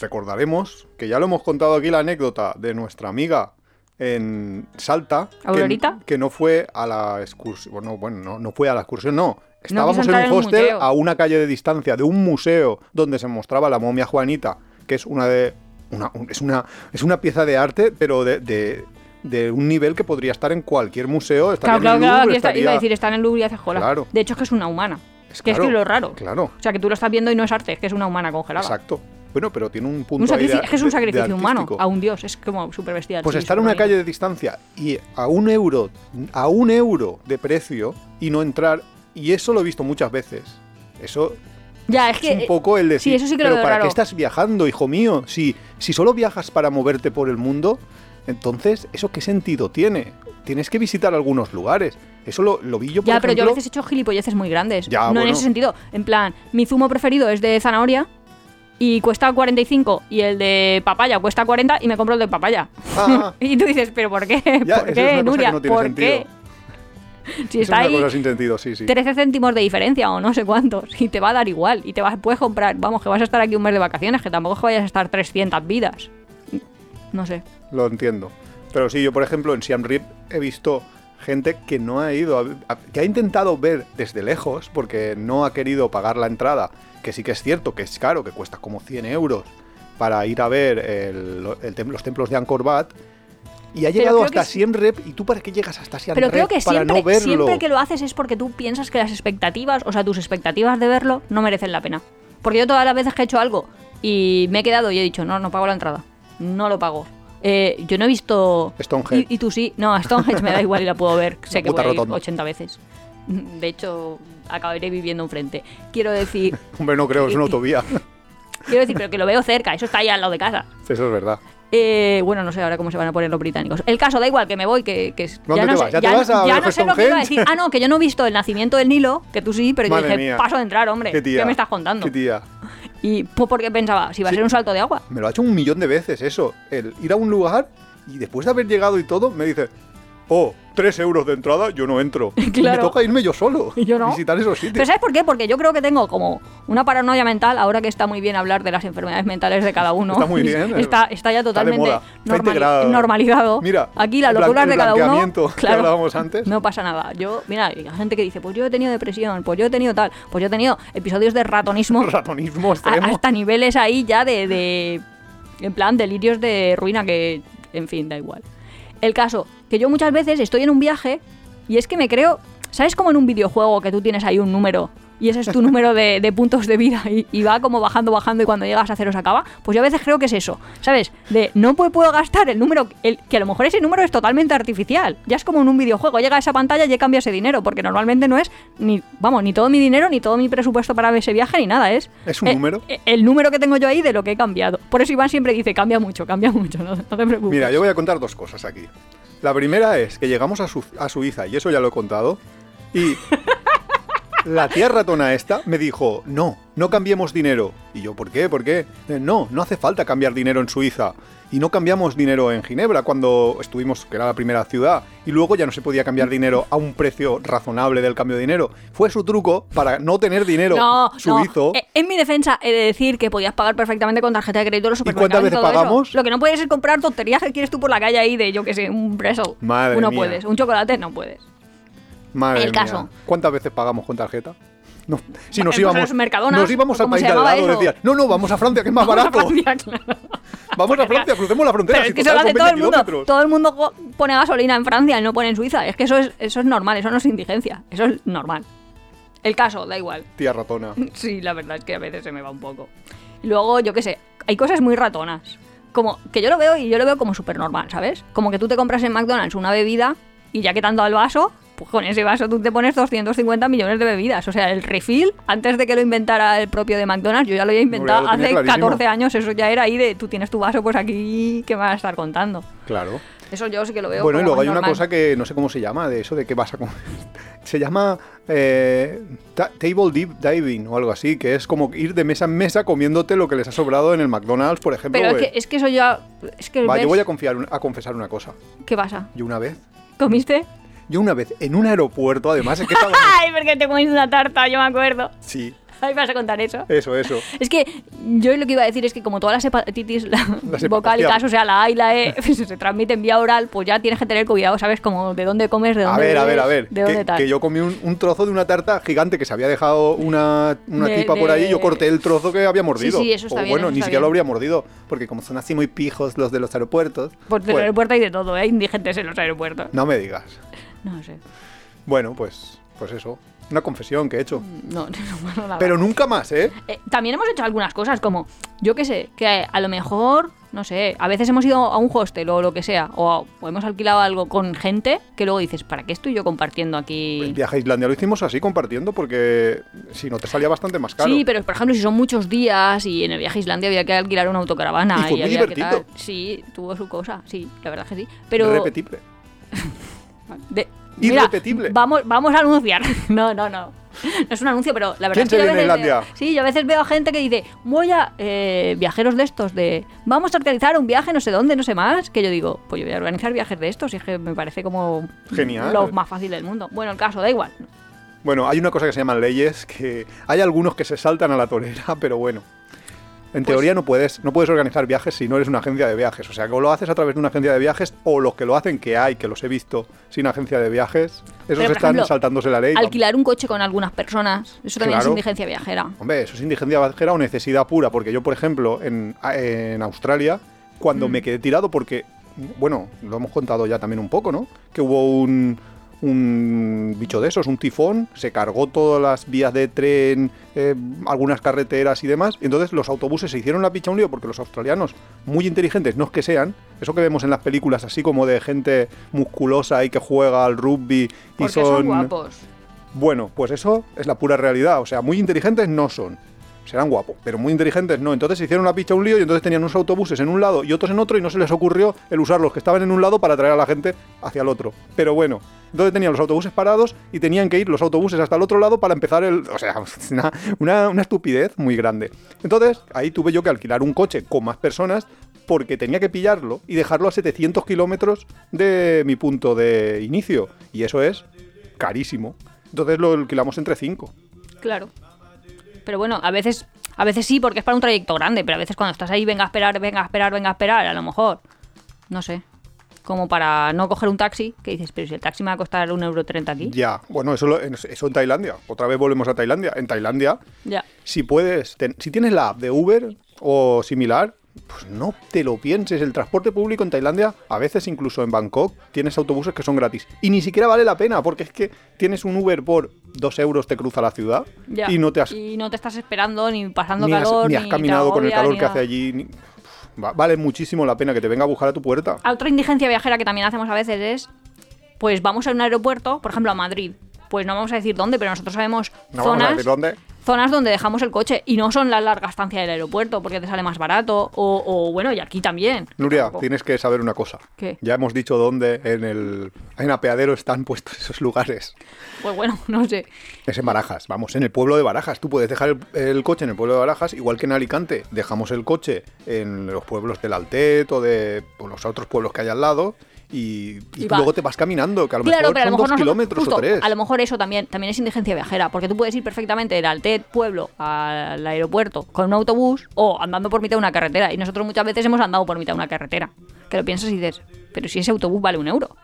recordaremos que ya lo hemos contado aquí la anécdota de nuestra amiga en Salta. que- ¿Aurorita? Que, no fue a la excursión. Bueno, bueno, no, no fue a la excursión, no. Estábamos en un en un hostel a una calle de distancia de un museo donde se mostraba la momia Juanita, que es una de. Una, un- es, una, es una pieza de arte, pero de, de- de un nivel que podría estar en cualquier museo. estaría Claro, en claro, el claro. Louvre, Aquí está, iba a estaría- decir, está en el Louvre y hace jola. Claro. De hecho, es que es una humana. Es que es claro, que lo raro. Claro, O sea, que tú lo estás viendo y no es arte, es que es una humana congelada. exacto. Bueno, pero tiene un punto Un ahí de- es que es un de- de sacrificio humano a un dios. Es como súper bestial. Pues sí, estar en una calle de distancia y a un euro, a un euro de precio y no entrar, y eso lo he visto muchas veces. Eso Ya, es es que. un poco el decir, sí, eso sí que pero ¿para raro. qué estás viajando, hijo mío? Si, si solo viajas para moverte por el mundo, entonces, ¿eso qué sentido tiene? Tienes que visitar algunos lugares. Eso lo, lo vi yo, por Ya, pero yo a veces he hecho gilipolleces muy grandes. Ya, no en ese sentido. En plan, mi zumo preferido es de zanahoria y cuesta 45 y el de papaya cuesta 40 y me compro el de papaya. Ah, [laughs] y tú dices, ¿pero por qué? Ya, ¿Por qué, Nuria? no ¿Por sentido. qué? Si es está una ahí cosa sin sentido, sí, sí. 13 céntimos de diferencia o no sé cuántos y te va a dar igual y te vas, puedes comprar, vamos, que vas a estar aquí un mes de vacaciones, que tampoco es que vayas a estar 300 vidas. No sé. Lo entiendo. Pero sí, yo por ejemplo en Siam Reap he visto gente que no ha ido, a- a- que ha intentado ver desde lejos porque no ha querido pagar la entrada, que sí que es cierto que es caro, que cuesta como 100 euros para ir a ver el- el tem- los templos de Angkor Wat. Y ha llegado hasta que sí. Siem Reap. ¿Y tú para qué llegas hasta Siem Pero Reap? creo que para siempre, no verlo. siempre que lo haces es porque tú piensas que las expectativas, o sea, tus expectativas de verlo no merecen la pena. Porque yo todas las veces que he hecho algo y me he quedado y he dicho, no, no pago la entrada. No lo pago. Eh, yo no he visto... Stonehenge. Y, y tú sí. No, a Stonehenge me da igual y la puedo ver. Sé [laughs] que voy a ir rotonda. 80 veces. De hecho, acabaré viviendo enfrente. Quiero decir... [laughs] Hombre, no creo, es una autovía. [laughs] Quiero decir, pero que lo veo cerca. Eso está ahí al lado de casa. Eso es verdad. Eh, bueno, no sé ahora cómo se van a poner los británicos. El caso, da igual, que me voy, que, que ¿Dónde ya no te sé, vas? ¿Ya te ya, vas a ya no sé lo que iba a decir. Ah, no, que yo no he visto el nacimiento del Nilo, que tú sí, pero yo Madre dije, mía. paso de entrar, hombre. Qué tía. me estás contando? Qué tía. Y pues porque pensaba, si va a ser un salto de agua. Me lo ha hecho un millón de veces eso. El ir a un lugar y después de haber llegado y todo, me dice, oh, tres euros de entrada, yo no entro. [laughs] Y Claro. me toca irme yo solo. [laughs] Y yo no. Visitar esos Pero sitios. ¿sabes por qué? Porque yo creo que tengo como una paranoia mental, ahora que está muy bien hablar de las enfermedades mentales de cada uno. Está muy [laughs] bien. Está, está ya Está de totalmente. Está normali- normalizado. Mira, aquí locuras el de cada uno. que Claro, hablábamos antes. No pasa nada. Yo, mira, hay gente que dice, pues yo he tenido depresión, pues yo he tenido tal, pues yo he tenido episodios de ratonismo Ratonismo extremo. hasta niveles ahí ya de, de- En plan, delirios de ruina que. En fin, da igual. El caso, que yo muchas veces estoy en un viaje y es que me creo. ¿Sabes como en un videojuego que tú tienes ahí un número? Y ese es tu número de, de puntos de vida y, y va como bajando, bajando y cuando llegas a cero se acaba. Pues yo a veces creo que es eso, ¿sabes? De no puedo, gastar el número, el, que a lo mejor ese número es totalmente artificial. Ya es como en un videojuego, llega a esa pantalla y ya cambia ese dinero, porque normalmente no es ni, vamos, ni todo mi dinero, ni todo mi presupuesto para ese viaje, ni nada, es... ¿Es un eh, número? eh, El número que tengo yo ahí de lo que he cambiado. Por eso Iván siempre dice, cambia mucho, cambia mucho, no, no te preocupes. Mira, yo voy a contar dos cosas aquí. La primera es que llegamos a, Su- a Suiza, y eso ya lo he contado, y [laughs] la tía ratona esta me dijo, no, no cambiemos dinero. Y yo, ¿por qué? ¿Por qué? "Eh, No, no hace falta cambiar dinero en Suiza. Y no cambiamos dinero en Ginebra cuando estuvimos, que era la primera ciudad, y luego ya no se podía cambiar dinero a un precio razonable del cambio de dinero. Fue su truco para no tener dinero No, suizo. no. Eh, En mi defensa he de decir que podías pagar perfectamente con tarjeta de crédito los cuántas supermercados veces todo eso. pagamos? Lo que no puedes es comprar tonterías que quieres tú por la calle ahí de, yo que sé, un breso. Madre Uno mía. puedes, un chocolate no puedes. Madre el mía. caso. ¿Cuántas veces pagamos con tarjeta? No. Si nos íbamos, nos íbamos ¿o al país de al lado, eso? decían, no, no, vamos a Francia, que es más Vamos a barato. Francia, claro. Vamos a Francia, crucemos la frontera. Pero es que eso lo hace todo el 20 mundo. kilómetros. Todo el mundo pone gasolina en Francia y no pone en Suiza. Es que eso es, eso es normal, eso no es indigencia. Eso es normal. El caso, da igual. Tía ratona. [laughs] Sí, la verdad es que a veces se me va un poco. Y luego, yo qué sé, hay cosas muy ratonas. Como que yo lo veo y yo lo veo como súper normal, ¿sabes? Como que tú te compras en McDonald's una bebida y ya que dado el vaso, pues con ese vaso tú te pones 250 millones de bebidas. O sea, el refill, antes de que lo inventara el propio de McDonald's, yo ya lo había inventado lo hace clarísimo. 14 años. Eso ya era ahí de tú tienes tu vaso, pues aquí, ¿qué me vas a estar contando? Claro. Eso yo sí que lo veo Bueno, y luego hay una cosa que no sé cómo se llama, de eso de que vas a comer. [laughs] se llama eh, ta- table deep diving o algo así, que es como ir de mesa en mesa comiéndote lo que les ha sobrado en el McDonald's, por ejemplo. Pero es güey. que, es que eso ya. Es que. Va, yo voy a, confiar, a confesar una cosa. ¿Qué pasa? Yo una vez, ¿Comiste? Yo una vez en un aeropuerto, además, es que estaba... [laughs] ¡Ay, porque te comiste una tarta! Yo me acuerdo. sí, Ay, vas a contar eso. eso, eso. Es que yo lo que iba a decir es que como todas las hepatitis la- Las [laughs] vocálicas, o sea, la A y la E, [laughs] se, se transmiten vía oral, pues ya tienes que tener cuidado, ¿sabes? Como de dónde comes, de A dónde ver, a ver, a ver. de dónde Que, tal. que yo comí un, un trozo de una tarta gigante que se había dejado una, una De- tipa por de- ahí y yo corté el trozo que había mordido. Sí, sí, eso está o bien, bueno, eso ni está siquiera lo bien. habría mordido, porque como son así muy pijos los de los aeropuertos. Pues del pues, aeropuerto hay de todo, ¿eh? Hay indigentes en los aeropuertos. No me digas. No sé. Bueno, pues, pues eso. Una confesión que he hecho. No, [laughs] no, no, nada. Pero nunca más, ¿eh? Eh, también hemos hecho algunas cosas como, yo qué sé, que a lo mejor, no sé, a veces hemos ido a un hostel o lo que sea, o, hemos alquilado algo con gente que luego dices, ¿para qué estoy yo compartiendo El aquí? viaje a Islandia lo hicimos así compartiendo porque si no te salía bastante más caro. Sí, pero por ejemplo, si son muchos días y en el viaje a Islandia había que alquilar una autocaravana Y fue muy había que tal. Sí, tuvo su cosa, sí, la verdad que sí. Pero Repetible. [laughs] de- mira, Irrepetible. vamos, vamos a anunciar. [laughs] No, no, no. No es un anuncio, pero la verdad ¿Quién es que yo a veces veo- sí, yo a veces veo a gente que dice, voy a eh, viajeros de estos, de vamos a organizar un viaje no sé dónde, no sé más, que yo digo, pues yo voy a organizar viajes de estos y es que me parece como Genial. lo más fácil del mundo. Bueno, el caso, da igual. Bueno, hay una cosa que se llaman leyes, que hay algunos que se saltan a la torera, [laughs] pero bueno. En Pues teoría no puedes, no puedes organizar viajes si no eres una agencia de viajes. O sea, que o lo haces a través de una agencia de viajes, o los que lo hacen, que hay, que los he visto sin agencia de viajes, esos están ejemplo, saltándose la ley. Alquilar un coche con algunas personas, eso también es indigencia viajera. Hombre, eso es indigencia viajera o necesidad pura, porque yo, por ejemplo, en, en Australia, cuando Mm. me quedé tirado, porque, bueno, lo hemos contado ya también un poco, ¿no? Que hubo un, un bicho de esos, un tifón, se cargó todas las vías de tren, eh, algunas carreteras y demás, entonces los autobuses se hicieron la picha un lío porque los australianos, muy inteligentes, no es que sean, eso que vemos en las películas así como de gente musculosa y que juega al rugby y Porque son guapos. bueno, pues eso es la pura realidad. O sea, muy inteligentes no son. Serán guapos, pero muy inteligentes no. Entonces se hicieron una picha un lío y entonces tenían unos autobuses en un lado y otros en otro y no se les ocurrió el usar los que estaban en un lado para traer a la gente hacia el otro. Pero bueno, entonces tenían los autobuses parados y tenían que ir los autobuses hasta el otro lado para empezar el... O sea, [laughs] una, una, una estupidez muy grande. Entonces ahí tuve yo que alquilar un coche con más personas porque tenía que pillarlo y dejarlo a 700 kilómetros de mi punto de inicio. Y eso es carísimo. Entonces lo alquilamos entre cinco. Claro. Pero bueno, a veces, a veces sí, porque es para un trayecto grande, pero a veces cuando estás ahí, venga a esperar, venga a esperar, venga a esperar, a lo mejor, no sé, como para no coger un taxi, que dices, pero si el taxi me va a costar un euro treinta aquí. Ya, bueno, eso, lo- eso en Tailandia. Otra vez volvemos a Tailandia. En Tailandia, Ya. si puedes, ten- si tienes la app de Uber o similar, pues no te lo pienses. El transporte público en Tailandia, a veces incluso en Bangkok, tienes autobuses que son gratis. Y ni siquiera vale la pena, porque es que tienes un Uber por dos euros, te cruza la ciudad Ya. y no te has, Y no te estás esperando ni pasando ni has, calor. ni has caminado con el calor que hace allí. ni- vale muchísimo la pena que te venga a buscar a tu puerta. Otra indigencia viajera que también hacemos a veces es, pues vamos a un aeropuerto, por ejemplo a Madrid. Pues no vamos a decir dónde, pero nosotros sabemos No vamos a decir dónde. Zonas donde dejamos el coche y no son la larga estancia del aeropuerto porque te sale más barato. O, o, bueno, y aquí también. Nuria, Tampoco. tienes que saber una cosa. ¿Qué? Ya hemos dicho dónde en el en apeadero están [laughs] puestos esos lugares. Pues bueno, [laughs] no sé. Es en Barajas, vamos, en el pueblo de Barajas. Tú puedes dejar el, el coche en el pueblo de Barajas, igual que en Alicante. Dejamos el coche en los pueblos del Altet o de o los otros pueblos que hay al lado y, luego te vas caminando, que a lo Claro, mejor pero a lo son mejor dos kilómetros justo, o tres. A lo mejor eso también, también es indigencia viajera, porque tú puedes ir perfectamente del Altet pueblo al aeropuerto con un autobús o andando por mitad de una carretera. Y nosotros muchas veces hemos andado por mitad de una carretera. Que lo piensas y dices, pero si ese autobús vale un euro.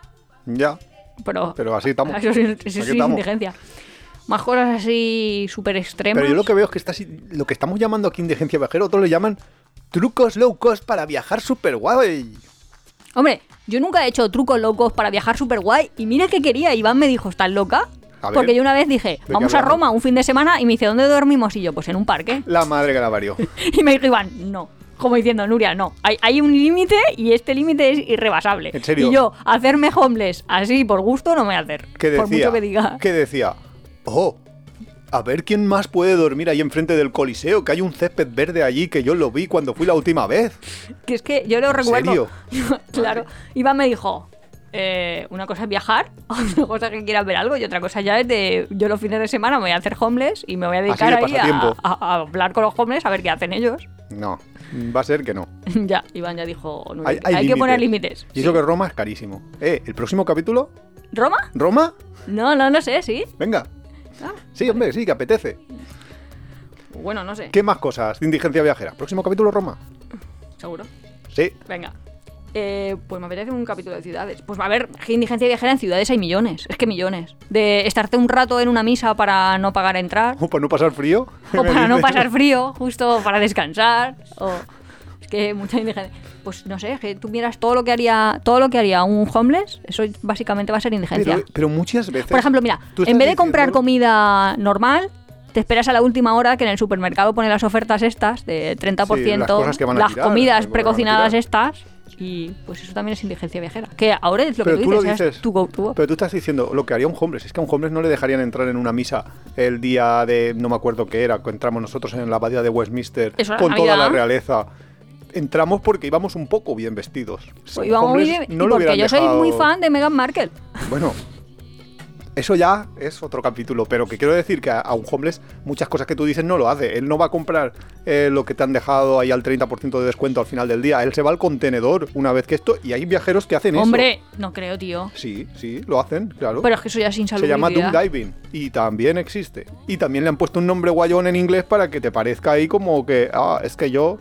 Ya, Pero, pero así estamos. [laughs] Eso sí, eso Aquí es indigencia. Más cosas así súper extremas. Pero yo lo que veo es que está, lo que estamos llamando aquí indigencia viajera, otros le llaman trucos low cost para viajar super guay. Hombre, yo nunca he hecho trucos locos para viajar súper guay. Y mira que quería. Iván me dijo, ¿estás loca? A ver. Porque yo una vez dije, qué vamos a? Roma un fin de semana y me dice, ¿dónde dormimos? Y yo, pues en un parque. La madre que la. [laughs] Y me dijo Iván, no. Como diciendo, Nuria, no. Hay, hay un límite y este límite es irrebasable. ¿En serio? Y yo, hacerme homeless así por gusto no me voy a hacer. por decía, mucho que diga. que decía, oh, a ver quién más puede dormir ahí enfrente del Coliseo, que hay un césped verde allí que yo lo vi cuando fui la última vez. Que es que yo lo recuerdo. serio? [laughs] claro. Iván me dijo, eh, una cosa es viajar, [laughs] otra cosa es que quieras ver algo y otra cosa ya es de yo los fines de semana me voy a hacer homeless y me voy a dedicar de ahí a, a- a hablar con los homeless a ver qué hacen ellos. No, va a ser que no. [laughs] ya, Iván ya dijo, no, Hay, hay, hay que poner límites. Y eso que Roma es carísimo. Eh, ¿el próximo capítulo? ¿Roma? ¿Roma? No, no, no sé, sí. Venga. Ah, Sí, hombre, sí, que apetece. bueno, no sé, ¿Qué más cosas de indigencia viajera? ¿Próximo capítulo Roma? seguro. Sí. Venga. Eh, pues me apetece un capítulo de ciudades. Pues a ver, indigencia viajera en ciudades hay millones. Es que millones. De estarte un rato en una misa para no pagar entrar. ¿O [laughs] para no pasar frío? O para no [laughs] pasar frío, justo para descansar. O que mucha indigencia. Pues no sé, que tú miras todo lo que haría, todo lo que haría un homeless, eso básicamente va a ser indigencia. Pero, pero muchas veces. Por ejemplo, mira, en vez de comprar diciendo- comida normal, te esperas a la última hora que en el supermercado pone las ofertas estas de 30%, Sí, las que las tirar, comidas precocinadas estas. Y pues eso también es indigencia viajera. Que ahora es lo Pero que tú tú lo dices, ¿sabes? dices. Tu go to. Pero tú estás diciendo lo que haría un homeless. Es que a un homeless no le dejarían entrar en una misa el día de. No me acuerdo qué era. que Entramos nosotros en la abadía de Westminster Eso con toda la realeza. Entramos porque íbamos un poco bien vestidos. Pues íbamos muy bien, no porque yo soy muy fan de Meghan Markle. Bueno, eso ya es otro capítulo, pero que quiero decir que a, un homeless muchas cosas que tú dices no lo hace. Él no va a comprar eh, lo que te han dejado ahí al 30% de descuento al final del día. Él se va al contenedor una vez que esto... Y hay viajeros que hacen Hombre, no creo, tío. eso. Sí, sí, lo hacen, claro. Pero es que eso ya es se insalubridad. llama Doom Diving y también existe. Y también le han puesto un nombre guayón en inglés para que te parezca ahí como que, ah, es que yo...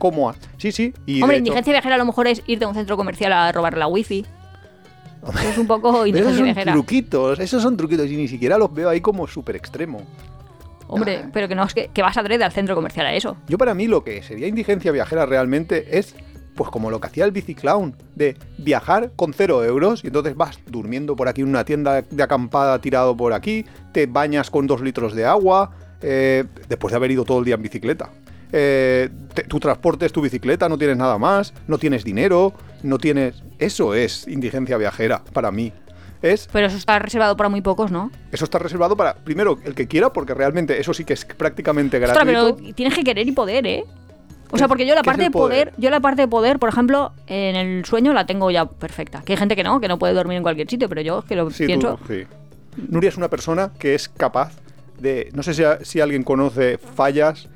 ¿Cómo? Sí, sí. Y de Hombre, hecho- indigencia viajera a lo mejor es irte a un centro comercial a robar la wifi. Eso es un poco esos indigencia son viajera. truquitos, esos son truquitos y ni siquiera los veo ahí como súper extremo. Hombre, pero que no es que, que vas a adrede al centro comercial a eso. Yo para mí lo que sería indigencia viajera realmente es pues como lo que hacía el biciclown, de viajar con cero euros y entonces vas durmiendo por aquí en una tienda de acampada tirado por aquí, te bañas con dos litros de agua, eh, después de haber ido todo el día en bicicleta. Eh, te- tu transporte es tu bicicleta, no tienes nada más, no tienes dinero, no tienes... Eso es indigencia viajera para mí. Es Pero eso está reservado para muy pocos, ¿no? eso está reservado para, primero, el que quiera, porque realmente eso sí que es prácticamente Ostras, gratuito. pero tienes que querer y poder, ¿eh? O ¿Qué- sea, porque yo la parte de poder, poder? yo la parte de poder, por ejemplo, en el sueño la tengo ya perfecta. Que hay gente que no, que no puede dormir en cualquier sitio, pero yo que lo Sí, pienso. tú, sí. Nuria es una persona que es capaz de. No sé si, si alguien conoce Fallas.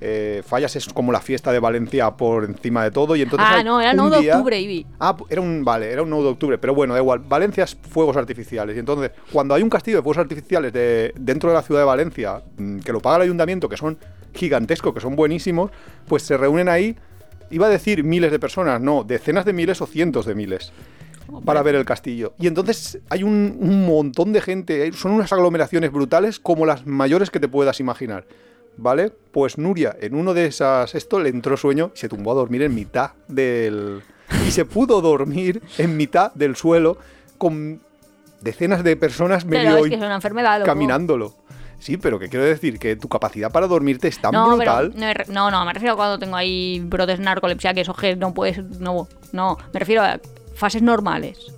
Eh, Fallas es como la fiesta de Valencia por encima de todo. Y entonces ah, no, era un 9 de día- octubre, Ibi. Ah, era un. Vale, era un 9 de octubre. Pero bueno, da igual. Valencia es fuegos artificiales. Y entonces, cuando hay un castillo de fuegos artificiales de, dentro de la ciudad de Valencia, mm, que lo paga el ayuntamiento, que son gigantescos, que son buenísimos, pues se reúnen ahí. Iba a decir miles de personas, no, decenas de miles o cientos de miles para ver el castillo. Y entonces hay un, un montón de gente, hay- son unas aglomeraciones brutales como las mayores que te puedas imaginar. ¿Vale? Pues Nuria, en uno de esas, esto le entró sueño y se tumbó a dormir en mitad del... Y se pudo dormir en mitad del suelo con decenas de personas Pero medio es que es una enfermedad, loco. caminándolo. Sí, pero que quiero decir que tu capacidad para dormirte es tan no, brutal. Pero, no, no, me refiero a cuando tengo ahí brotes narcolepsia, que eso no puedes. No, no, me refiero a fases normales.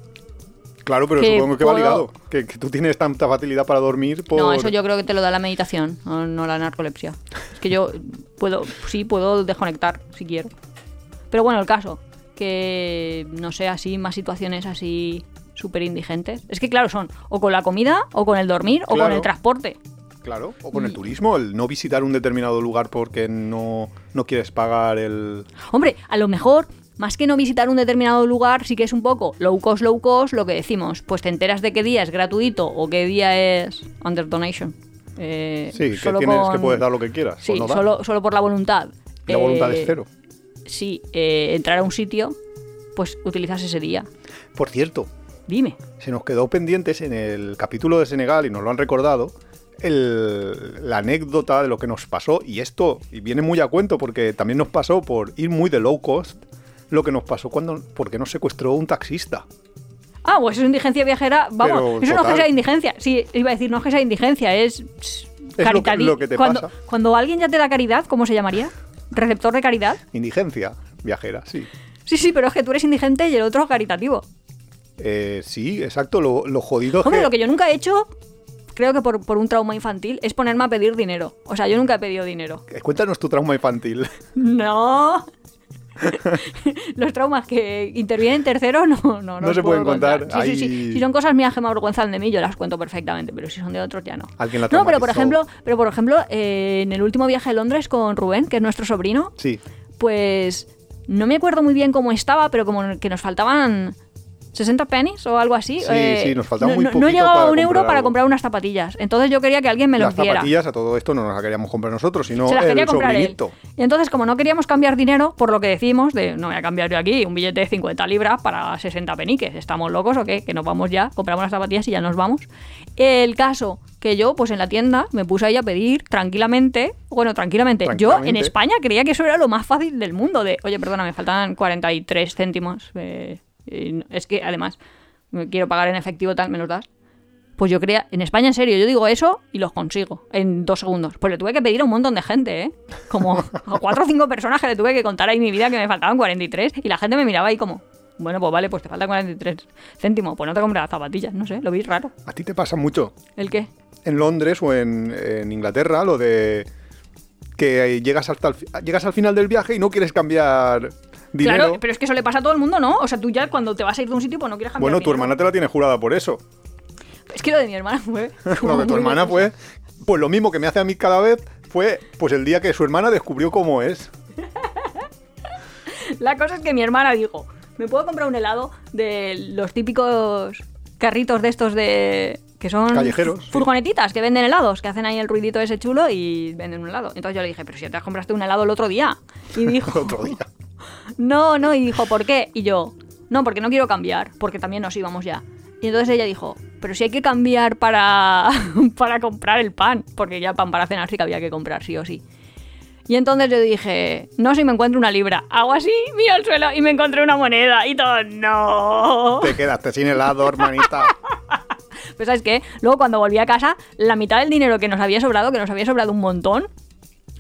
Claro, pero que supongo que va ligado. Que, que tú tienes tanta facilidad para dormir por... No, eso yo creo que te lo da la meditación, no, no la narcolepsia. Es que yo puedo, sí, puedo desconectar si quiero. Pero bueno, el caso, que no sé, así, más situaciones así súper indigentes. Es que claro, son o con la comida, o con el dormir, o con el transporte. Claro, o con el turismo, el no visitar un determinado lugar porque no, no quieres pagar el... Hombre, a lo mejor, más que no visitar un determinado lugar, sí que es un poco low cost, low cost, lo que decimos. Pues te enteras de qué día es gratuito o qué día es under donation. Eh, Sí, que tienes con- que puedes dar lo que quieras. Sí, no solo, solo por la voluntad. La voluntad Eh, es cero. Sí, eh, entrar a un sitio, pues utilizas ese día. Por cierto, Dime. se nos quedó pendientes en el capítulo de Senegal y nos lo han recordado el- la anécdota de lo que nos pasó y esto y viene muy a cuento porque también nos pasó por ir muy de low cost lo que nos pasó cuando porque nos secuestró un taxista. Ah, pues es indigencia viajera. Vamos, Pero eso no es que sea indigencia. Sí, iba a decir, no es que sea indigencia, es. pss, lo que- caritadi- lo que te cuando, pasa. cuando alguien ya te da caridad, ¿cómo se llamaría? ¿Receptor de caridad? Indigencia viajera, sí. Sí, sí, pero es que tú eres indigente y el otro caritativo. Eh, sí, exacto. Lo, lo jodido es Hombre, que- lo que yo nunca he hecho, creo que por, por un trauma infantil, es ponerme a pedir dinero. O sea, yo nunca he pedido dinero. Eh, Cuéntanos tu trauma infantil. [laughs] No. [laughs] Los traumas que intervienen terceros no, no, No se pueden contar. Sí, sí, sí. Si son cosas mías que me avergüenzan de mí, yo las cuento perfectamente, pero si son de otros ya no. Alguien la No, pero por ejemplo, pero por ejemplo, eh, en el último viaje a Londres con Rubén, que es nuestro sobrino, Sí. pues no me acuerdo muy bien cómo estaba, pero como que nos faltaban 60 pennies o algo así. Sí, sí, nos faltaba no, muy no- no poquito llegaba para un euro para algo. comprar unas zapatillas. Entonces yo quería que alguien me Las diera. zapatillas a todo esto no nos las queríamos comprar nosotros, sino Se las quería el comprar él. Y entonces, como no queríamos cambiar dinero, por lo que decimos, de no voy a cambiar yo aquí un billete de 50 libras para 60 peniques, ¿estamos locos o qué? Que nos vamos ya, compramos las zapatillas y ya nos vamos. El caso que yo, pues en la tienda, me puse ahí a pedir tranquilamente, bueno, tranquilamente. Yo en. España creía que eso era lo más fácil del mundo, de, oye, perdona, me faltan 43 céntimos. eh, es que además, quiero pagar en efectivo tal, ¿me los das? Pues yo creía, en España en serio, yo digo eso y los consigo en dos segundos. Pues le tuve que pedir a un montón de gente, ¿eh? Como a cuatro o cinco personas que le tuve que contar ahí mi vida que me faltaban 43 y la gente me miraba ahí como, bueno, pues vale, pues te faltan 43 céntimos, pues no te compras las zapatillas, no sé, lo vi raro. A ti te pasa mucho ¿El qué? en Londres o en, en Inglaterra lo de que llegas hasta el, llegas al final del viaje y no quieres cambiar dinero. Claro, pero es que eso le pasa a todo el mundo, ¿no? O sea, tú ya cuando te vas a ir de un sitio, pues no quieres cambiar bueno, tu dinero. hermana te la tiene jurada por eso. Es que lo de mi hermana fue... [laughs] Lo de tu hermana fue, pues lo mismo que me hace a mí cada vez, fue pues el día que su hermana descubrió cómo es. [laughs] La cosa es que mi hermana dijo, ¿me puedo comprar un helado de los típicos carritos de estos de... que son Callejeros, sí. furgonetitas que venden helados, que hacen ahí el ruidito ese chulo y venden un helado. Entonces yo le dije, pero si te compraste un helado el otro día. Y [laughs] dijo, El otro día. No, no, y dijo, ¿por qué? Y yo, no, porque no quiero cambiar, porque también nos íbamos ya. Y entonces ella dijo, pero si hay que cambiar para, [laughs] para comprar el pan, porque ya pan para cenar sí que había que comprar, sí o sí. Y entonces yo dije, no, si me encuentro una libra. Hago así, miro al suelo y me encontré una moneda. Y todo, no. Te quedaste sin helado, hermanita. [laughs] Pero ¿sabes qué? Luego cuando volví a casa, la mitad del dinero que nos había sobrado, que nos había sobrado un montón,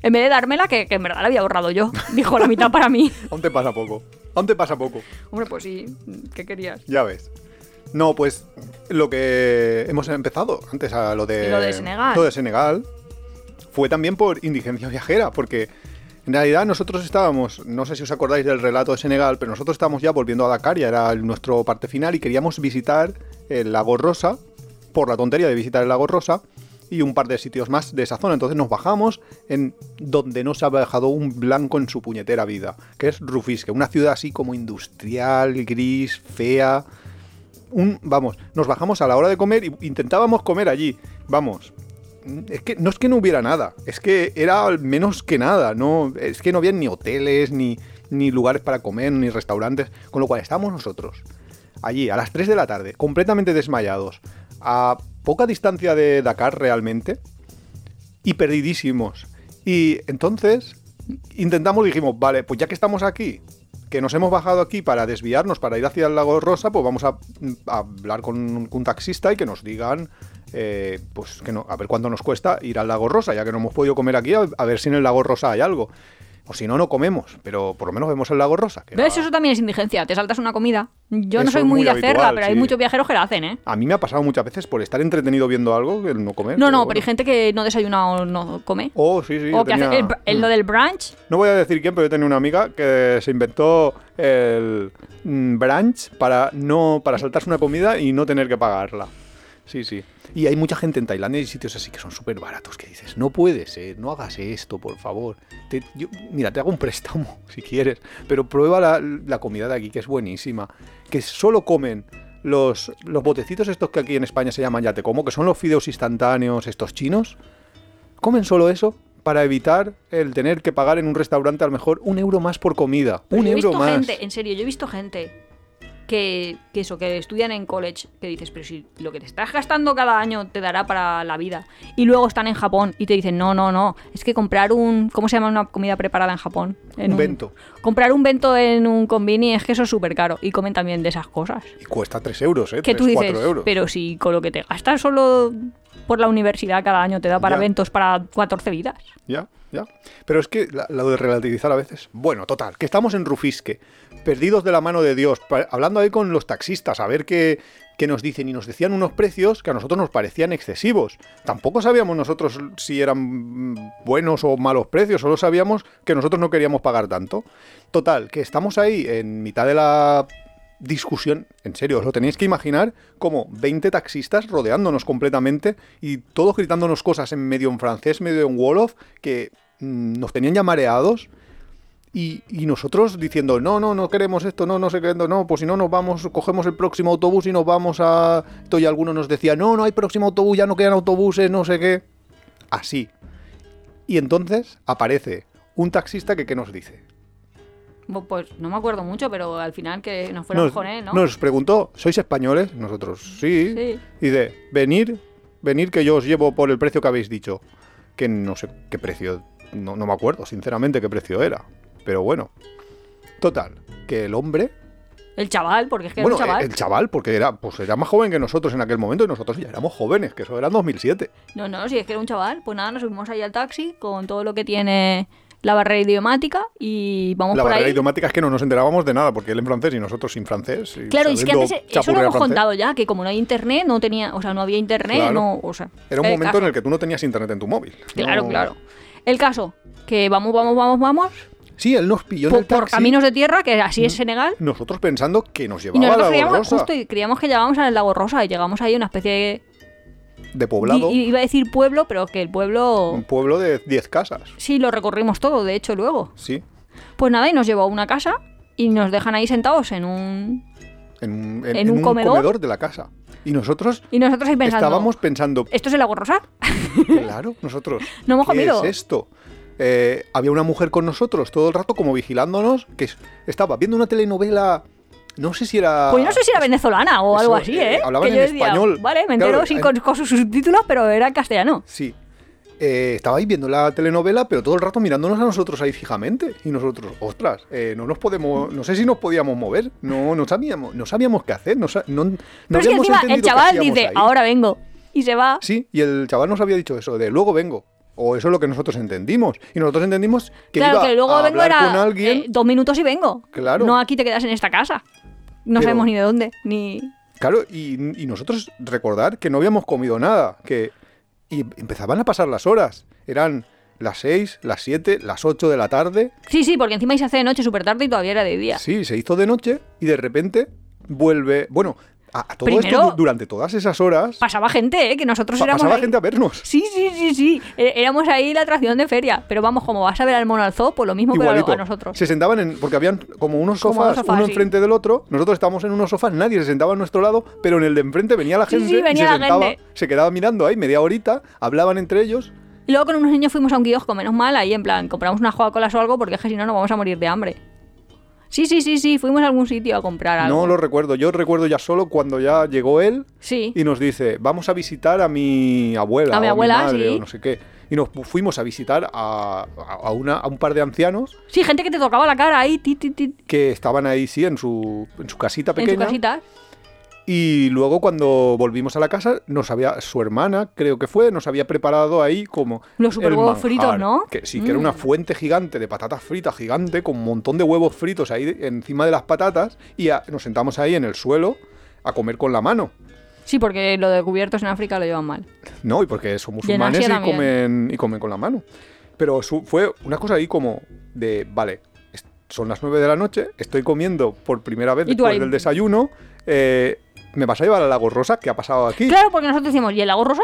en vez de dármela, que, que en verdad la había ahorrado yo, dijo la mitad para mí. [laughs] Aún te pasa poco. Aún te pasa poco. Hombre, pues sí, ¿qué querías? Ya ves. No, pues lo que hemos empezado antes a lo de. Lo de Senegal. Lo de Senegal fue también por indigencia viajera, porque en realidad nosotros estábamos, no sé si os acordáis del relato de Senegal, pero nosotros estábamos ya volviendo a Dakar, ya era nuestro parte final, y queríamos visitar el lago Rosa, por la tontería de visitar el lago Rosa, y un par de sitios más de esa zona. Entonces nos bajamos en donde no se ha dejado un blanco en su puñetera vida, que es Rufisque, una ciudad así como industrial, gris, fea, un, vamos, nos bajamos a la hora de comer y intentábamos comer allí. Vamos, es que no es que no hubiera nada, es que era menos que nada, no, es que no había ni hoteles, ni, ni lugares para comer, ni restaurantes, con lo cual estábamos nosotros allí a las 3 de la tarde, completamente desmayados, a poca distancia de Dakar realmente, y perdidísimos. Y entonces intentamos, dijimos, vale, pues ya que estamos aquí, que nos hemos bajado aquí para desviarnos, para ir hacia el lago Rosa, pues vamos a, hablar con un, con un taxista y que nos digan, eh, pues que no, a ver cuánto nos cuesta ir al lago Rosa, ya que no hemos podido comer aquí, a, a ver si en el lago Rosa hay algo. O si no, no comemos, pero por lo menos vemos el lago Rosa. que ¿Ves? Eso también es indigencia. Te saltas una comida. Yo no soy muy muy de hacerla, habitual, pero hay muchos viajeros que la hacen, ¿eh? A mí me ha pasado muchas veces por estar entretenido viendo algo que no comer. No, no, bueno. pero hay gente que no desayuna o no come. Oh, sí, sí. o que hace tenía- el, br- el- lo del brunch. No voy a decir quién, pero yo tenía una amiga que se inventó el mm, brunch para no para saltarse una comida y no tener que pagarla. Sí, sí. Y hay mucha gente en Tailandia y sitios así que son súper baratos que dices, no puede ser, no hagas esto, por favor. Te- yo- mira, te hago un préstamo [laughs] si quieres, pero prueba la, la comida de aquí, que es buenísima. Que solo comen los, los botecitos estos que aquí en España se llaman ya te como, que son los fideos instantáneos estos chinos. Comen solo eso para evitar el tener que pagar en un restaurante a lo mejor un euro más por comida. Pero un yo he euro visto más. gente, en serio, yo he visto gente que, que eso, que estudian en college, que dices, pero si lo que te estás gastando cada año te dará para la vida. Y luego están en Japón y te dicen, no, no, no, es que comprar un, ¿cómo se llama una comida preparada en Japón? En Un bento. Comprar un bento en un convini es que eso es súper caro. Y comen también de esas cosas. Y cuesta 3 euros, ¿eh? Que 3, tú dices, 4 euros. pero si con lo que te gastas solo por la universidad cada año te da para Ya. eventos para 14 vidas. Ya. ¿Ya? Pero es que lo de relativizar a veces. Bueno, total, que estamos en Rufisque, perdidos de la mano de Dios, hablando ahí con los taxistas, a ver qué, qué nos dicen. Y nos decían unos precios que a nosotros nos parecían excesivos. Tampoco sabíamos nosotros si eran buenos o malos precios, solo sabíamos que nosotros no queríamos pagar tanto. Total, que estamos ahí en mitad de la discusión, en serio, os lo tenéis que imaginar como 20 taxistas rodeándonos completamente y todos gritándonos cosas en medio en francés, medio en Wolof, que mm, nos tenían ya mareados. Y, y nosotros diciendo, no, no, no queremos esto, no, no sé qué, no, pues si no nos vamos, cogemos el próximo autobús y nos vamos a... Esto y alguno nos decía, no, no hay próximo autobús, ya no quedan autobuses, no sé qué. Así. Y entonces aparece un taxista que, ¿qué nos dice? Pues no me acuerdo mucho, pero al final que nos fuéramos nos, con él, ¿no? nos preguntó, ¿sois españoles? Nosotros, sí. Sí. Y de, venir, venir que yo os llevo por el precio que habéis dicho. Que no sé qué precio, no, no me acuerdo, sinceramente, qué precio era. Pero bueno. Total, que el hombre, El chaval, porque es que bueno, era un chaval. el chaval, porque era, pues era más joven que nosotros en aquel momento y nosotros ya éramos jóvenes, que eso era en 2007. No, no, si es que era un chaval. Pues nada, nos subimos ahí al taxi con todo lo que tiene la barrera idiomática y vamos La por barrera ahí. idiomática es que no nos enterábamos de nada, porque él en francés y nosotros sin francés. y Claro, y es que antes eh, eso lo hemos contado ya, que como no hay internet, no tenía, o sea, no había internet, Claro. no, o sea. Era un el momento caso- en el que tú no tenías internet en tu móvil. Claro, No- claro. El caso, que vamos, vamos, vamos, vamos, Sí, él nos pilló en por, el por taxi. caminos de tierra, que así es Senegal, Nosotros pensando que nos y llevaba a nosotros la creíamos, Rosa justo, y creíamos que llegábamos al lago Rosa y llegamos ahí a una especie de... de poblado, i- iba a decir pueblo, pero que el pueblo... un pueblo de 10 casas. Sí, lo recorrimos todo, de hecho, luego. Sí, Pues nada, y nos llevó a una casa y nos dejan ahí sentados en un... en, un- en- ¿En en un comedor? de la casa. Y nosotros Y nosotros ahí pensando... estábamos pensando, ¿Esto es el lago Rosa? [laughs] claro, nosotros, [laughs] No hemos ¿qué comido. es esto? Eh, había una mujer con nosotros todo el rato como vigilándonos, que es- estaba viendo una telenovela, no sé si era... Pues no sé si era venezolana o Eso, algo así, eh, ¿eh? hablaban que en yo decía, español. Vale, me Claro, entero sí, en- con, con sus subtítulos, pero era en castellano. Sí. Eh, estaba ahí viendo la telenovela, pero todo el rato mirándonos a nosotros ahí fijamente. Y nosotros, ostras, eh, no nos podemos, no sé si nos podíamos mover, no, no sabíamos, no sabíamos qué hacer, no, no, no Pero es que encima el chaval dice, ahí. ahora vengo. Y se va. Sí, y el chaval nos había dicho eso, de luego vengo. O eso es lo que nosotros entendimos. Y nosotros entendimos que claro, iba que luego a vengo hablar era con alguien. eh, dos minutos y vengo. Claro. No aquí te quedas en esta casa. No Pero- sabemos ni de dónde, ni... Claro, y, y nosotros recordar que no habíamos comido nada, que y empezaban a pasar las horas. Eran las 6, las 7, las 8 de la tarde. Sí, sí, porque encima se hace de noche súper tarde y todavía era de día. Sí, se hizo de noche y de repente vuelve. Bueno, a, a todo Primero- esto du- durante todas esas horas Pasaba gente, ¿eh? Que nosotros éramos pasaba ahí- gente a vernos. Sí, sí, sí, sí. É- Éramos ahí la atracción de feria. Pero vamos, como vas a ver al mono al zoo, pues lo mismo, pero a- a nosotros. Se sentaban en. Porque habían como unos Como sofás, uno sí. enfrente del otro. Nosotros estábamos en unos sofás, nadie se sentaba a nuestro lado, pero en el de enfrente venía la Sí, gente sí, venía y se la sentaba, gente. se quedaba mirando ahí media horita, hablaban entre ellos. Y luego con unos niños fuimos a un kiosco, menos mal, ahí en plan, compramos unas Coca-Colas o algo, porque es que si no nos vamos a morir de hambre. Sí, sí, sí, sí, fuimos a algún sitio a comprar algo. No lo recuerdo. Yo recuerdo ya solo cuando ya llegó él Sí. y nos dice, vamos a visitar a mi abuela, A mi o abuela, madre, sí. o no sé qué. Y nos fu- fuimos a visitar a, a- a una, a un par de ancianos Sí, gente que te tocaba la cara ahí, ti, ti, ti, que estaban ahí, sí, en su, en su casita en su pequeña. casita. Y luego cuando volvimos a la casa, nos había, su hermana, creo que fue, nos había preparado ahí como... Los super huevos manjar, fritos, ¿no? Que sí, que era Mm. una fuente gigante de patatas fritas gigante, con un montón de huevos fritos ahí encima de las patatas, y a- nos sentamos ahí en el suelo a comer con la mano. Sí, porque lo de cubiertos en África lo llevan mal. No, y porque son musulmanes y comen, y comen con la mano. Pero su- fue una cosa ahí como de, vale, son las 9 de la noche, estoy comiendo por primera vez después ahí- del desayuno, eh, ¿me vas a llevar al lago Rosa? ¿Qué ha pasado aquí? Claro, porque nosotros decimos, ¿y el lago rosa?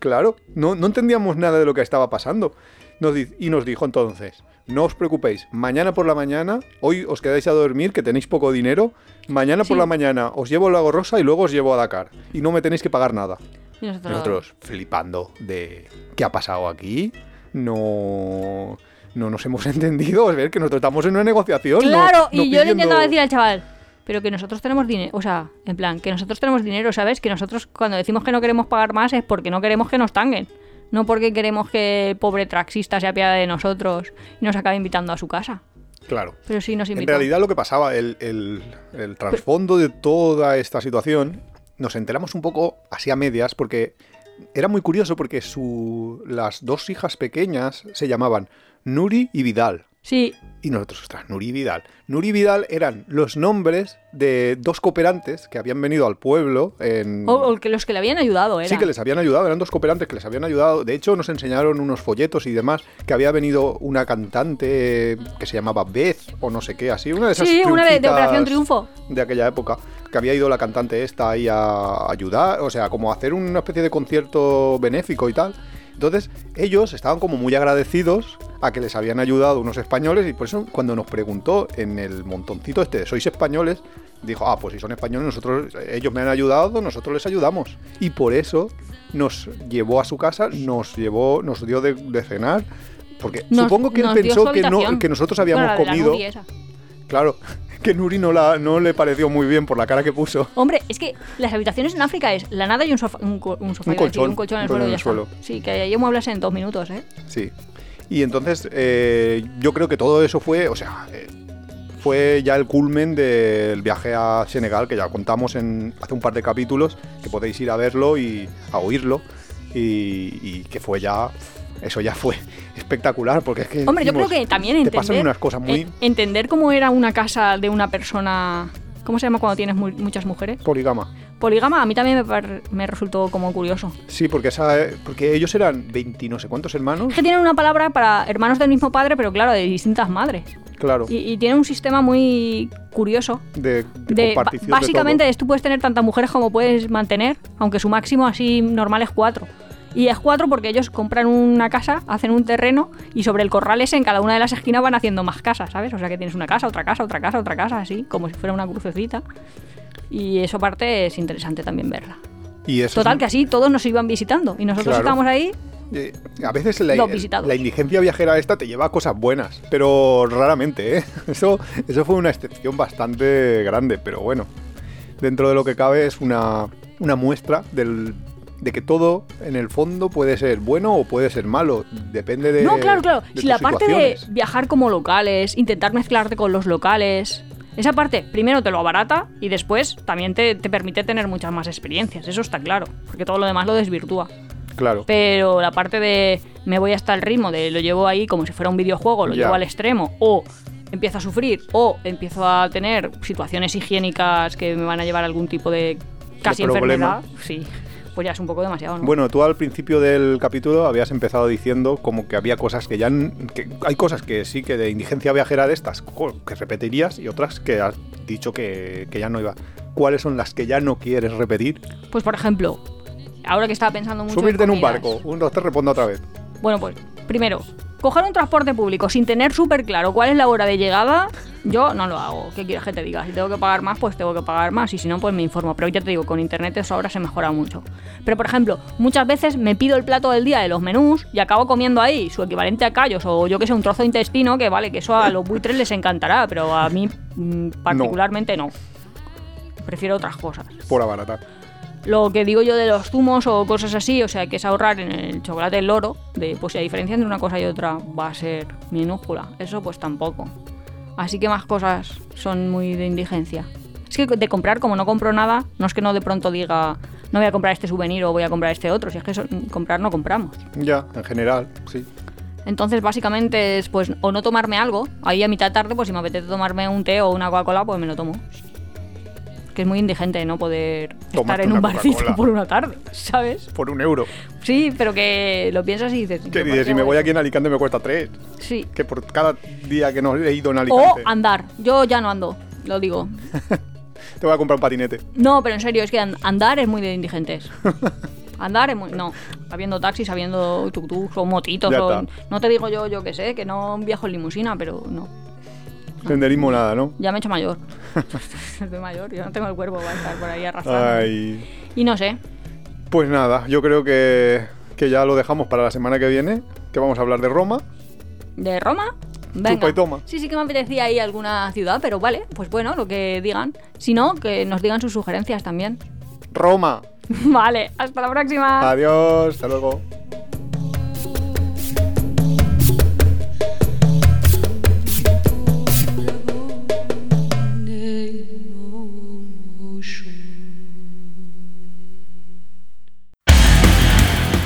Claro, no, no entendíamos nada de lo que estaba pasando. Nos y nos dijo entonces, no os preocupéis, mañana por la mañana, hoy os quedáis a dormir, que tenéis poco dinero, mañana por la mañana os llevo al lago Rosa y luego os llevo a Dakar. Y no me tenéis que pagar nada. Y nosotros, Nosotros flipando de qué ha pasado aquí. No, no nos hemos [laughs] entendido. Es ver que nosotros estamos en una negociación. Claro, no y yo le intentaba decir al chaval, pero que nosotros tenemos dinero, o sea, en plan, que nosotros tenemos dinero, ¿sabes? Que nosotros cuando decimos que no queremos pagar más es porque no queremos que nos tanguen. No porque queremos que el pobre taxista se apiade de nosotros y nos acabe invitando a su casa. Claro. Pero sí nos En invitó. realidad lo que pasaba, el, el- el trasfondo de toda esta situación, nos enteramos un poco así a medias porque era muy curioso porque su, las dos hijas pequeñas se llamaban Nuri y Vidal. Sí, Y nosotros, ostras, Nuri Vidal. Nuri Vidal eran los nombres de dos cooperantes que habían venido al pueblo en... o, o que los que le habían ayudado, era. Sí, que les habían ayudado, eran dos cooperantes que les habían ayudado. De hecho, nos enseñaron unos folletos y demás, que había venido una cantante que se llamaba Beth o no sé qué, así, una de esas Sí, una de, Operación Triunfo. de aquella época, que había ido la cantante esta ahí a ayudar, o sea, como a hacer una especie de concierto benéfico y tal. Entonces, ellos estaban como muy agradecidos a que les habían ayudado unos españoles y por eso cuando nos preguntó en el montoncito este de ¿sois españoles? Dijo, ah, pues si son españoles, nosotros, ellos me han ayudado, nosotros les ayudamos. Y por eso nos llevó a su casa, nos llevó, nos dio de, de cenar, porque Nos- supongo que él pensó que, no, habitación. que nosotros habíamos comido. Claro, [laughs] que Nuri no, la, no le pareció muy bien por la cara que puso. Hombre, es que las habitaciones en África es la nada y un sofá, un, un sofá, Un decir, colchón, un colchón en el suelo en el. Sí, que hay muebles en dos minutos, ¿eh? Sí. Y entonces eh, yo creo que todo eso fue, o sea, eh, fue ya el culmen del viaje a Senegal, que ya contamos en hace un par de capítulos, que podéis ir a verlo y a oírlo, y, y que fue ya, eso ya fue [laughs] espectacular, porque es que... Hombre, yo creo que también Te entender, pasan unas cosas muy entender cómo era una casa de una persona... ¿Cómo se llama cuando tienes mu- muchas mujeres? poligama. Polígama a mí también me, me resultó como curioso. Sí, porque, esa, porque ellos eran 20 no sé cuántos hermanos, Es que tienen una palabra para hermanos del mismo padre, pero claro, de distintas madres. claro, Y, y tienen un sistema muy curioso. de, de De, de básicamente todo. es, tú puedes tener tantas mujeres como puedes mantener, aunque su máximo así normal es cuatro. Y es cuatro porque ellos compran una casa, hacen un terreno y sobre el corral ese en cada una de las esquinas van haciendo más casas, ¿sabes? O sea que tienes una casa, otra casa, otra casa, otra casa, así, como si fuera una crucecita. Y eso parte es interesante también verla. Y eso es Total, un- que así todos nos iban visitando y nosotros Claro. estábamos ahí. Eh, a veces la, la indigencia viajera esta te lleva a cosas buenas, pero raramente, ¿eh? [laughs] Eso, eso fue una excepción bastante grande, pero bueno, dentro de lo que cabe es una, una muestra del, de que todo en el fondo puede ser bueno o puede ser malo, depende de... no, claro, claro. de Si la parte de viajar como locales, intentar mezclarte con los locales, esa parte primero te lo abarata y después también te, te permite tener muchas más experiencias. Eso está claro, porque todo lo demás lo desvirtúa. Claro, Pero la parte de me voy hasta el ritmo, de lo llevo ahí como si fuera un videojuego, lo Ya. llevo al extremo, o empiezo a sufrir, o empiezo a tener situaciones higiénicas que me van a llevar a algún tipo de casi enfermedad, sí, pues ya es un poco demasiado, ¿no? Bueno, tú al principio del capítulo habías empezado diciendo como que había cosas que ya... que hay cosas que sí que de indigencia viajera de estas que repetirías y otras que has dicho que, que ya no iba. ¿Cuáles son las que ya no quieres repetir? Pues por ejemplo, ahora que estaba pensando mucho Subirte en un barco. Un, dos, tres, respondo otra vez. Bueno, pues primero, coger un transporte público sin tener súper claro cuál es la hora de llegada, yo no lo hago. ¿Qué quieres que te diga? Si tengo que pagar más, pues tengo que pagar más. Y si no, pues me informo. Pero ya te digo, con internet eso ahora se mejora mucho. Pero por ejemplo, muchas veces me pido el plato del día de los menús y acabo comiendo ahí su equivalente a callos o yo que sé, un trozo de intestino, que vale, que eso a los buitres les encantará, pero a mí mm, particularmente no. Prefiero otras cosas. Por abaratar. Lo que digo yo de los zumos o cosas así, o sea, que es ahorrar en el chocolate el loro, de pues si la diferencia entre una cosa y otra va a ser minúscula. Eso pues tampoco. Así que más cosas son muy de indigencia. Es que de comprar, como no compro nada, no es que no de pronto diga no voy a comprar este souvenir o voy a comprar este otro, si es que eso- comprar no compramos. Ya, en general, sí. Entonces básicamente es pues o no tomarme algo, ahí a mitad de tarde pues si me apetece tomarme un té o una Coca-Cola pues me lo tomo. Que es muy indigente no poder estar en un barcito por una tarde, ¿sabes? Por un euro. Sí, pero que lo piensas y dices... Que "¿Pero dices, si qué me voy esto?". aquí en Alicante me cuesta tres. Sí. Que por cada día que no he ido en O Alicante andar. Yo ya no ando, lo digo. [laughs] te voy a comprar un patinete. No, pero en serio, es que and- andar es muy de indigentes. [laughs] Andar es muy... No, habiendo taxis, habiendo tuk-tuks o motitos. O- no te digo yo, yo que sé, que no viajo en limusina, pero no. Senderismo nada, ¿no? Ya me he hecho mayor. [laughs] [laughs] Estoy mayor, yo no tengo el cuerpo para estar por ahí arrastrando. Ay. Y no sé. Pues nada, yo creo que, que ya lo dejamos para la semana que viene, que vamos a hablar de Roma. ¿De Roma? Venga. Chupa y toma. Sí, sí que me apetecía ir a alguna ciudad, pero vale, pues bueno, lo que digan. Si no, que nos digan sus sugerencias también. Roma. [laughs] vale, hasta la próxima. Adiós, hasta luego.